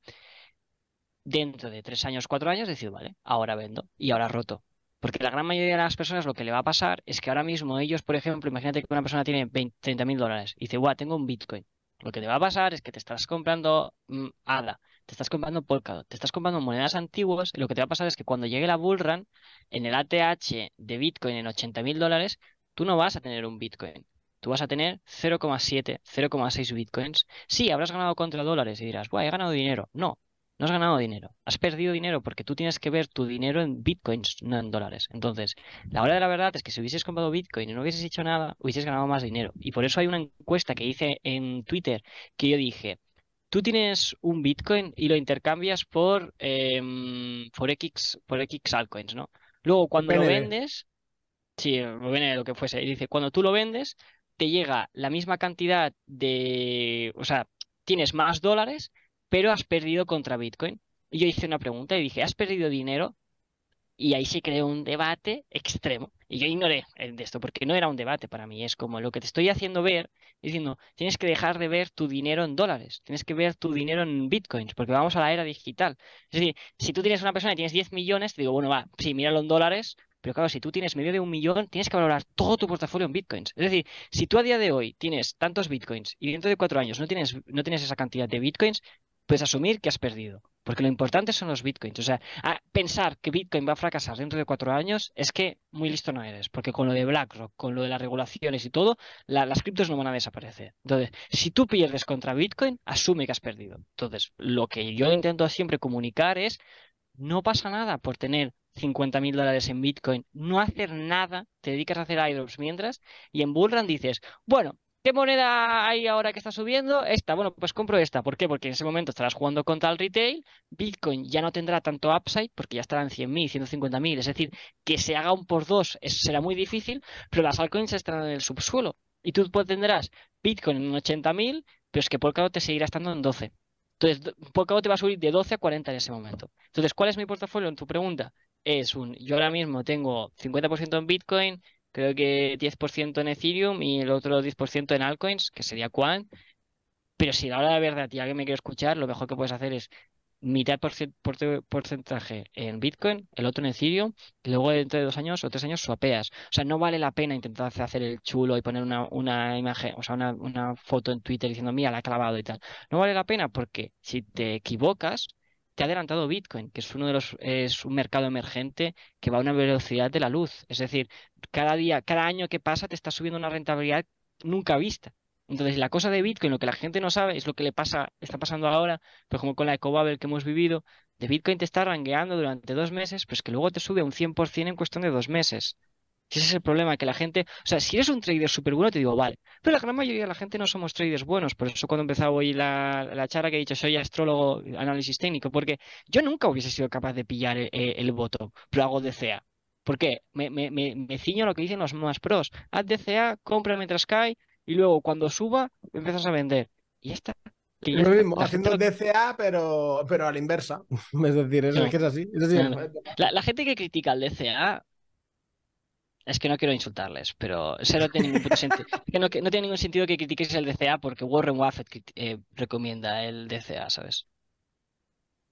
dentro de tres años, cuatro años, decir, vale, ahora vendo y ahora roto. Porque la gran mayoría de las personas lo que le va a pasar es que ahora mismo ellos, por ejemplo, imagínate que una persona tiene 30 mil dólares y dice, guau, tengo un Bitcoin. Lo que te va a pasar es que te estás comprando mm, ADA, te estás comprando Polkadot, te estás comprando monedas antiguas y lo que te va a pasar es que cuando llegue la bullrun, en el ATH de Bitcoin en 80 mil dólares, tú no vas a tener un Bitcoin. Tú vas a tener 0,7, 0,6 Bitcoins. Sí, habrás ganado contra dólares y dirás, guau, he ganado dinero. No, no has ganado dinero, has perdido dinero porque tú tienes que ver tu dinero en bitcoins, no en dólares. Entonces, la hora de la verdad es que si hubieses comprado bitcoin y no hubieses hecho nada, hubieses ganado más dinero. Y por eso hay una encuesta que hice en Twitter que yo dije, tú tienes un bitcoin y lo intercambias por, eh, por, X, por X altcoins, ¿no? Luego, cuando lo vendes, sí, lo vende lo que fuese, y dice, cuando tú lo vendes, te llega la misma cantidad de, o sea, tienes más dólares pero has perdido contra Bitcoin. Y yo hice una pregunta y dije, ¿has perdido dinero? Y ahí se creó un debate extremo. Y yo ignoré de esto, porque no era un debate para mí. Es como lo que te estoy haciendo ver, diciendo, tienes que dejar de ver tu dinero en dólares, tienes que ver tu dinero en bitcoins, porque vamos a la era digital. Es decir, si tú tienes una persona y tienes 10 millones, te digo, bueno, va, sí, míralo en dólares, pero claro, si tú tienes medio de un millón, tienes que valorar todo tu portafolio en bitcoins. Es decir, si tú a día de hoy tienes tantos bitcoins y dentro de cuatro años no tienes, no tienes esa cantidad de bitcoins, puedes asumir que has perdido. Porque lo importante son los bitcoins. O sea, pensar que Bitcoin va a fracasar dentro de cuatro años es que muy listo no eres. Porque con lo de BlackRock, con lo de las regulaciones y todo, las criptos no van a desaparecer. Entonces, si tú pierdes contra Bitcoin, asume que has perdido. Entonces, lo que yo intento siempre comunicar es, no pasa nada por tener 50 mil dólares en Bitcoin, no hacer nada, te dedicas a hacer airdrops mientras, y en Bullrun dices, bueno, ¿Qué moneda hay ahora que está subiendo? Esta. Bueno, pues compro esta. ¿Por qué? Porque en ese momento estarás jugando contra el retail. Bitcoin ya no tendrá tanto upside porque ya estarán 100.000, 150.000. Es decir, que se haga un por dos será muy difícil, pero las altcoins estarán en el subsuelo. Y tú tendrás Bitcoin en 80.000, pero es que Polkadot te seguirá estando en 12. Entonces, Polkadot te va a subir de 12 a 40 en ese momento. Entonces, ¿cuál es mi portafolio? En tu pregunta, es un, yo ahora mismo tengo 50% en Bitcoin, creo que 10% en Ethereum y el otro 10% en altcoins, que sería Quant. Pero si la hora de verdad ya que me quiero escuchar, lo mejor que puedes hacer es mitad porcentaje en Bitcoin, el otro en Ethereum, y luego dentro de dos años o tres años swapeas. O sea, no vale la pena intentar hacer el chulo y poner una, una imagen, o sea, una, una foto en Twitter diciendo, mira, la he clavado y tal. No vale la pena porque si te equivocas, te ha adelantado Bitcoin, que es uno de los es un mercado emergente que va a una velocidad de la luz. Es decir, cada día, cada año que pasa te está subiendo una rentabilidad nunca vista. Entonces, la cosa de Bitcoin, lo que la gente no sabe, es lo que le pasa, está pasando ahora, pues como con la ecobubble que hemos vivido, de Bitcoin te está rangueando durante dos meses, pues que luego te sube un 100% en cuestión de dos meses. Ese es el problema, que la gente, o sea, si eres un trader súper bueno, te digo, vale, pero la gran mayoría de la gente no somos traders buenos, por eso cuando empezaba hoy la, la charla que he dicho, soy astrólogo, análisis técnico, porque yo nunca hubiese sido capaz de pillar el, voto, pero hago DCA. ¿Por qué? Me, me, me, ciño a lo que dicen los más pros. Haz DCA, compra mientras cae, y luego cuando suba, empiezas a vender. Y ya está. lo mismo, haciendo DCA, pero, pero a la inversa. Es decir, es, que es así. la, la, gente que critica el DCA es que no quiero insultarles, pero eso no tiene ningún sentido. Que no, tiene ningún sentido que critiques el DCA porque Warren Buffett eh, recomienda el DCA, ¿sabes?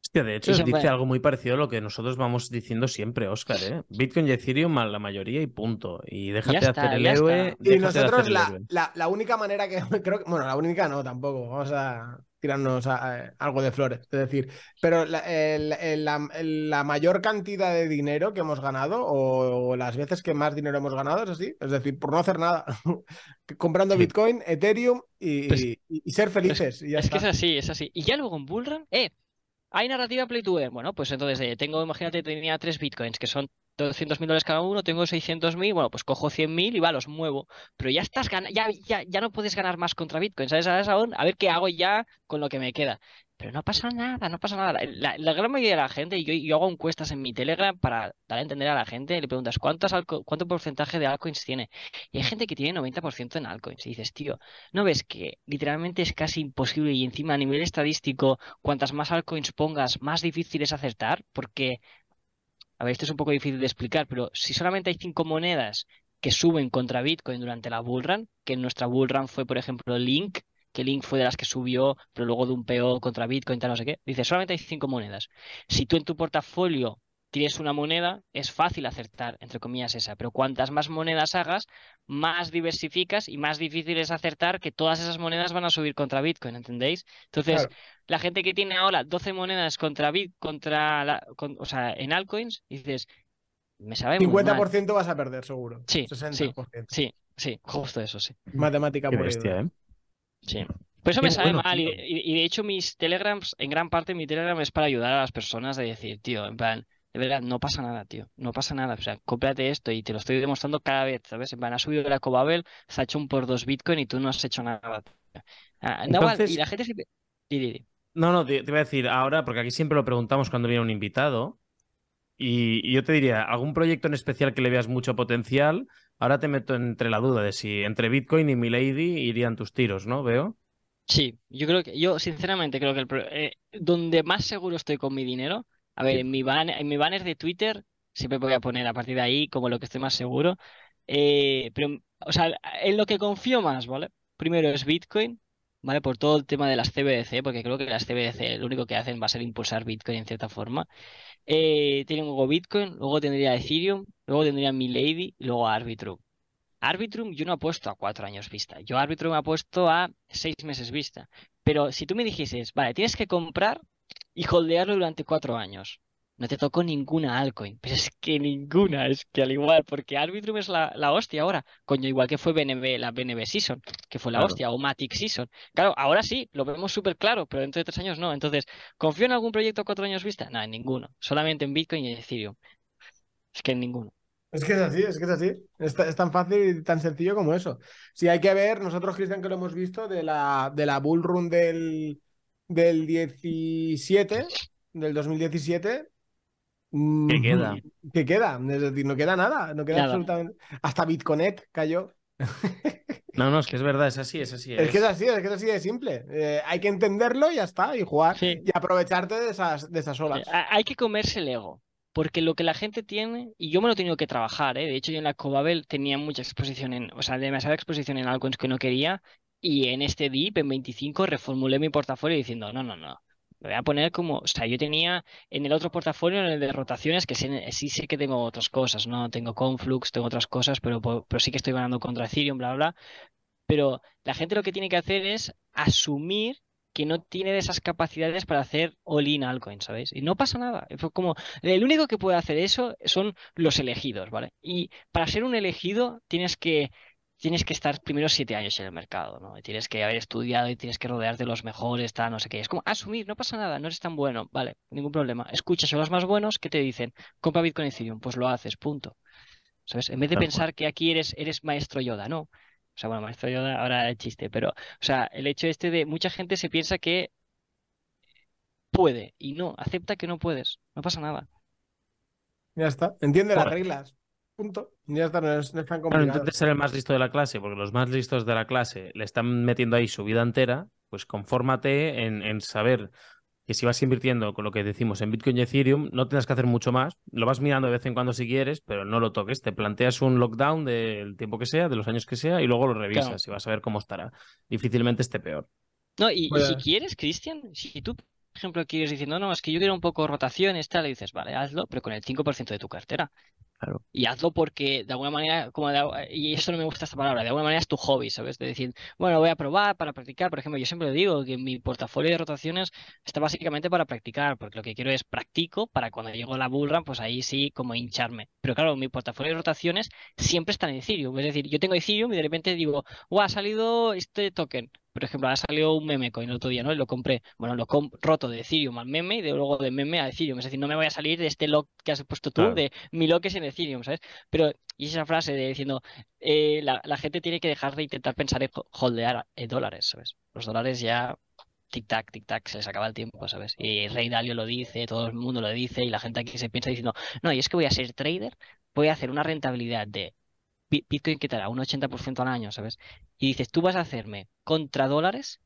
Hostia, de hecho, dice algo muy parecido a lo que nosotros vamos diciendo siempre, Oscar, ¿eh? Bitcoin y Ethereum la mayoría y punto. Y déjate hacer el héroe. Y nosotros la, la, la, única manera que creo que, bueno, la única no, tampoco. Vamos a, tirarnos algo de flores. Es decir, pero la, mayor cantidad de dinero que hemos ganado o, las veces que más dinero hemos ganado es así. Es decir, por no hacer nada. Comprando Bitcoin, Ethereum y, pues ser felices. es que es así, es así. Y ya luego en Bullrun, eh, hay narrativa play to earn. Bueno, pues entonces eh, tengo, imagínate, tenía tres Bitcoins que son 200 mil dólares cada uno, tengo 600 mil, bueno, pues cojo 100 mil y va, los muevo. Pero ya estás ya, ya, ya no puedes ganar más contra Bitcoin, ¿sabes? A ver qué hago ya con lo que me queda. Pero no pasa nada, no pasa nada. La, gran mayoría de la gente, yo, yo hago encuestas en mi Telegram para dar a entender a la gente, le preguntas ¿cuántos cuánto porcentaje de altcoins tiene. Y hay gente que tiene 90% en altcoins. Y dices, tío, ¿no ves que literalmente es casi imposible y encima a nivel estadístico, cuantas más altcoins pongas, más difícil es acertar? Porque a ver, esto es un poco difícil de explicar, pero si solamente hay cinco monedas que suben contra Bitcoin durante la bullrun, que en nuestra bullrun fue, por ejemplo, Link, que Link fue de las que subió, pero luego de un PO contra Bitcoin, tal, no sé qué. Dice, solamente hay cinco monedas. Si tú en tu portafolio tienes una moneda, es fácil acertar, entre comillas, esa. Pero cuantas más monedas hagas, más diversificas y más difícil es acertar que todas esas monedas van a subir contra Bitcoin, ¿entendéis? Entonces, la gente que tiene ahora 12 monedas contra Bitcoin, contra la, o sea, en altcoins, dices, me sabe 50% vas a perder, seguro. Sí, 60%. Sí, sí, justo eso, sí. Matemática por bestia, ¿eh? Sí. Por eso me sabe mal. Y, de hecho, mis telegrams, en gran parte, mi telegram es para ayudar a las personas a decir, tío, en plan, de verdad, no pasa nada, tío. No pasa nada. O sea, cómprate esto y te lo estoy demostrando cada vez, ¿sabes? En plan, ha subido la Cobabel, se ha hecho un por dos Bitcoin y tú no has hecho nada. Ah, y la gente siempre. No, no, te, iba a decir ahora, porque aquí siempre lo preguntamos cuando viene un invitado. Y, yo te diría, ¿algún proyecto en especial que le veas mucho potencial? Ahora te meto entre la duda de si entre Bitcoin y Milady irían tus tiros, ¿no? Veo. Sí, yo creo que, yo sinceramente creo que el, eh, donde más seguro estoy con mi dinero, a ver, en mi, ban, en mi banner de Twitter siempre voy a poner a partir de ahí como lo que estoy más seguro, eh, pero, o sea, en lo que confío más, ¿vale? Primero es Bitcoin, ¿vale? Por todo el tema de las CBDC, porque creo que las CBDC lo único que hacen va a ser impulsar Bitcoin en cierta forma. Eh, tienen luego Bitcoin, luego tendría Ethereum, luego tendría Milady y luego Arbitrum. Arbitrum yo no apuesto a cuatro años vista, yo Arbitrum apuesto a seis meses vista. Pero si tú me dijeses, vale, tienes que comprar y holdearlo durante cuatro años. No te tocó ninguna altcoin. Pero es que ninguna, es que al igual, porque Arbitrum es la, hostia ahora. Coño, igual que fue BNB, la BNB Season, que fue la hostia, o Matic Season. Claro, ahora sí, lo vemos súper claro, pero dentro de tres años no. Entonces, ¿confío en algún proyecto cuatro años vista? No, en ninguno. Solamente en Bitcoin y en Ethereum. Es que en ninguno. Es que es así, es que es así. Es, tan fácil y tan sencillo como eso. Si hay que ver, nosotros, Cristian, que lo hemos visto, de la, de la Bull Run del, del 17, del 2017. ¿Qué queda? ¿Qué queda? Es decir, no queda nada, no queda absolutamente. Hasta Bitconet cayó. No, no, es que es verdad, es así, es así. Es, que es así, es que es así de simple. Eh, hay que entenderlo y ya está, y jugar y aprovecharte de esas, de esas olas. Hay que comerse el ego. Porque lo que la gente tiene, y yo me lo he tenido que trabajar, ¿eh? de hecho yo en la Cobabel tenía mucha exposición en, o sea, demasiada exposición en altcoins que no quería, y en este DIP, en 25, reformulé mi portafolio diciendo, no, no, no. Lo voy a poner como, o sea, yo tenía en el otro portafolio, en el de rotaciones, que sí, sé que tengo otras cosas, ¿no? Tengo Conflux, tengo otras cosas, pero, pero sí que estoy ganando contra Ethereum, bla, bla. Pero la gente lo que tiene que hacer es asumir que no tiene esas capacidades para hacer all-in altcoin, ¿sabéis? Y no pasa nada. Como, el único que puede hacer eso son los elegidos, ¿vale? Y para ser un elegido tienes que tienes que estar primero siete años en el mercado, ¿no? Y tienes que haber estudiado y tienes que rodearte de los mejores, tal, no sé qué. Es como asumir, no pasa nada, no eres tan bueno, vale, ningún problema. Escuchas a los más buenos que te dicen, compra Bitcoin Ethereum, pues lo haces, punto. ¿Sabes? En vez de pensar que aquí eres, eres maestro Yoda, no. O sea, bueno, maestro Yoda ahora el chiste, pero, o sea, el hecho este de mucha gente se piensa que puede y no, acepta que no puedes, no pasa nada. Ya está, entiende las reglas. Punto. Ya está, no es, tan complicado. Claro, entonces ser el más listo de la clase, porque los más listos de la clase le están metiendo ahí su vida entera, pues confórmate en, saber que si vas invirtiendo con lo que decimos en Bitcoin y Ethereum, no tienes que hacer mucho más. Lo vas mirando de vez en cuando si quieres, pero no lo toques. Te planteas un lockdown del tiempo que sea, de los años que sea, y luego lo revisas y vas a ver cómo estará. Difícilmente esté peor. No, y, si quieres, Cristian, si tú, por ejemplo, quieres diciendo, no, es que yo quiero un poco rotación, tal, le dices, vale, hazlo, pero con el 5% de tu cartera. Y hazlo porque de alguna manera, como y eso no me gusta esta palabra, de alguna manera es tu hobby, ¿sabes? De decir, bueno, voy a probar para practicar. Por ejemplo, yo siempre digo que mi portafolio de rotaciones está básicamente para practicar, porque lo que quiero es practico para cuando llego a la bullrun, pues ahí sí como hincharme. Pero claro, mi portafolio de rotaciones siempre está en Ethereum. Es decir, yo tengo Ethereum y de repente digo, wow, ha salido este token por ejemplo, ha salido un meme coin el otro día, ¿no? Y lo compré. Bueno, lo roto de Ethereum al meme y de luego de meme a Ethereum. Es decir, no me voy a salir de este lock que has puesto tú, de mi lock es en Ethereum, ¿sabes? Pero, y esa frase de diciendo, eh, la, gente tiene que dejar de intentar pensar en holdear eh, dólares, ¿sabes? Los dólares ya tic-tac, tic-tac, se les acaba el tiempo, ¿sabes? Y Rey Dalio lo dice, todo el mundo lo dice, y la gente aquí se piensa diciendo, no, y es que voy a ser trader, voy a hacer una rentabilidad de Bitcoin que te da un 80% al año, ¿sabes? Y dices, tú vas a hacerme contra dólares,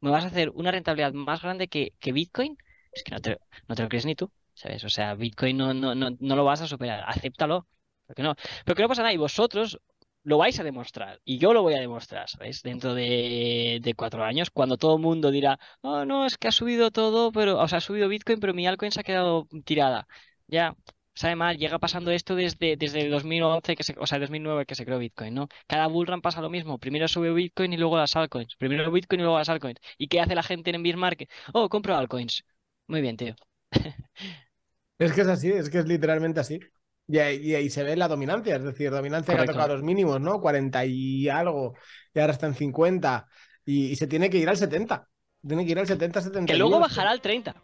me vas a hacer una rentabilidad más grande que, Bitcoin, es que no te, no te lo crees ni tú, ¿sabes? O sea, Bitcoin no, no, no, no lo vas a superar, acéptalo. Porque no, pero que no pasa nada y vosotros lo vais a demostrar y yo lo voy a demostrar, ¿sabéis? Dentro de, de, cuatro años, cuando todo el mundo dirá, oh, no, es que ha subido todo, pero, o sea, ha subido Bitcoin, pero mi altcoin se ha quedado tirada. Ya, sabe mal, llega pasando esto desde, desde el 2011, que se, o sea, 2009 que se creó Bitcoin, ¿no? Cada bullrun pasa lo mismo, primero sube Bitcoin y luego las altcoins, primero Bitcoin y luego las altcoins. ¿Y qué hace la gente en Bear Market? Oh, compro altcoins. Muy bien, tío. es que es así, es que es literalmente así. Y ahí, se ve la dominancia, es decir, dominancia que ha tocado los mínimos, ¿no? 40 y algo, y ahora está en 50, y, y se tiene que ir al 70. Tiene que ir al 70, 70. Que luego bajará al 30.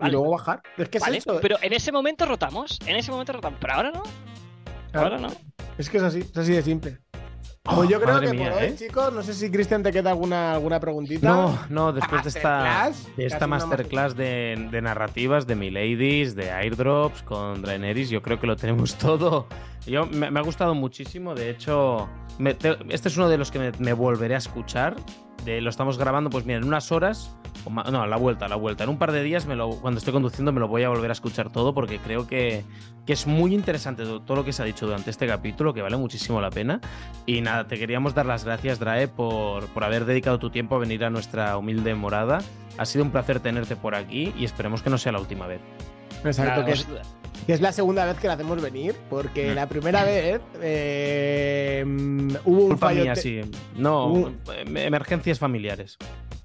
Y luego bajar. Es que es eso. Pero en ese momento rotamos. En ese momento rotamos. Pero ahora no. Ahora no. Es que es así, es así de simple. Pues yo creo que por hoy, ¿eh? chicos, no sé si Cristian te queda alguna, alguna preguntita. No, no, después de esta, de esta masterclass de, de, narrativas, de Miladies, de airdrops con Draenerys, yo creo que lo tenemos todo. Yo, me, ha gustado muchísimo, de hecho, este es uno de los que me, me volveré a escuchar lo estamos grabando, pues mira, en unas horas, no, a la vuelta, a la vuelta. En un par de días, me lo, cuando estoy conduciendo, me lo voy a volver a escuchar todo porque creo que, que es muy interesante todo lo que se ha dicho durante este capítulo, que vale muchísimo la pena. Y nada, te queríamos dar las gracias, Drae, por, por haber dedicado tu tiempo a venir a nuestra humilde morada. Ha sido un placer tenerte por aquí y esperemos que no sea la última vez. Exacto, que, que, es, la segunda vez que la hacemos venir, porque mm. la primera vez eh, hubo un fallo. sí. No, em, emergencias familiares.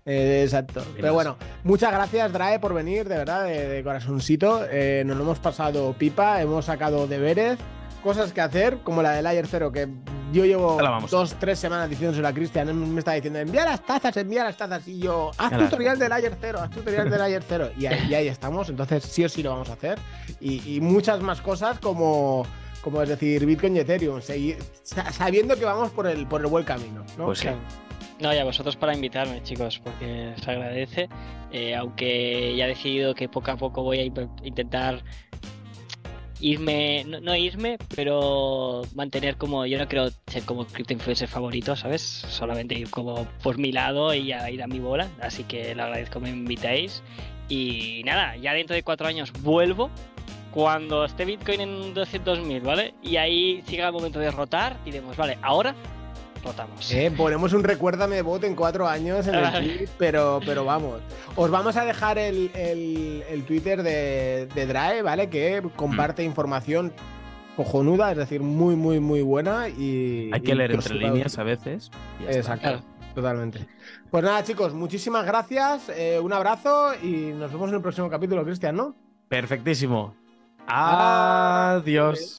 Eh, exacto. Pero bueno, muchas gracias, Drae, por venir, de verdad, de, corazoncito. Eh, nos lo hemos pasado pipa, hemos sacado deberes cosas que hacer, como la del Layer 0, que yo llevo dos, tres semanas diciéndoselo a Cristian, me está diciendo, envía las tazas, envía las tazas, y yo, haz tutorial del Layer 0, haz tutorial del Layer 0, y ahí, estamos, entonces sí o sí lo vamos a hacer, y, muchas más cosas como como es decir, Bitcoin y Ethereum, sabiendo que vamos por el, por el buen camino. ¿no? Pues sí. No, y a vosotros para invitarme, chicos, porque se agradece. Eh, aunque ya he decidido que poco a poco voy a intentar irme, no, irme, pero mantener como, yo no quiero ser como crypto influencer favorito, ¿sabes? Solamente ir como por mi lado y a ir a mi bola, así que le agradezco que me invitáis. Y nada, ya dentro de cuatro años vuelvo cuando esté Bitcoin en 200.000, ¿vale? Y ahí siga el momento de rotar y demos, vale, ahora eh, ponemos un recuérdame bot en cuatro años en el tweet, pero, pero vamos. Os vamos a dejar el, Twitter de, de, Drae, ¿vale? Que comparte información cojonuda, es decir, muy, muy, muy buena. y Hay que leer entre líneas a veces. Exacto. Totalmente. Pues nada, chicos, muchísimas gracias. Eh, un abrazo y nos vemos en el próximo capítulo, Cristian, ¿no? Perfectísimo. Adiós.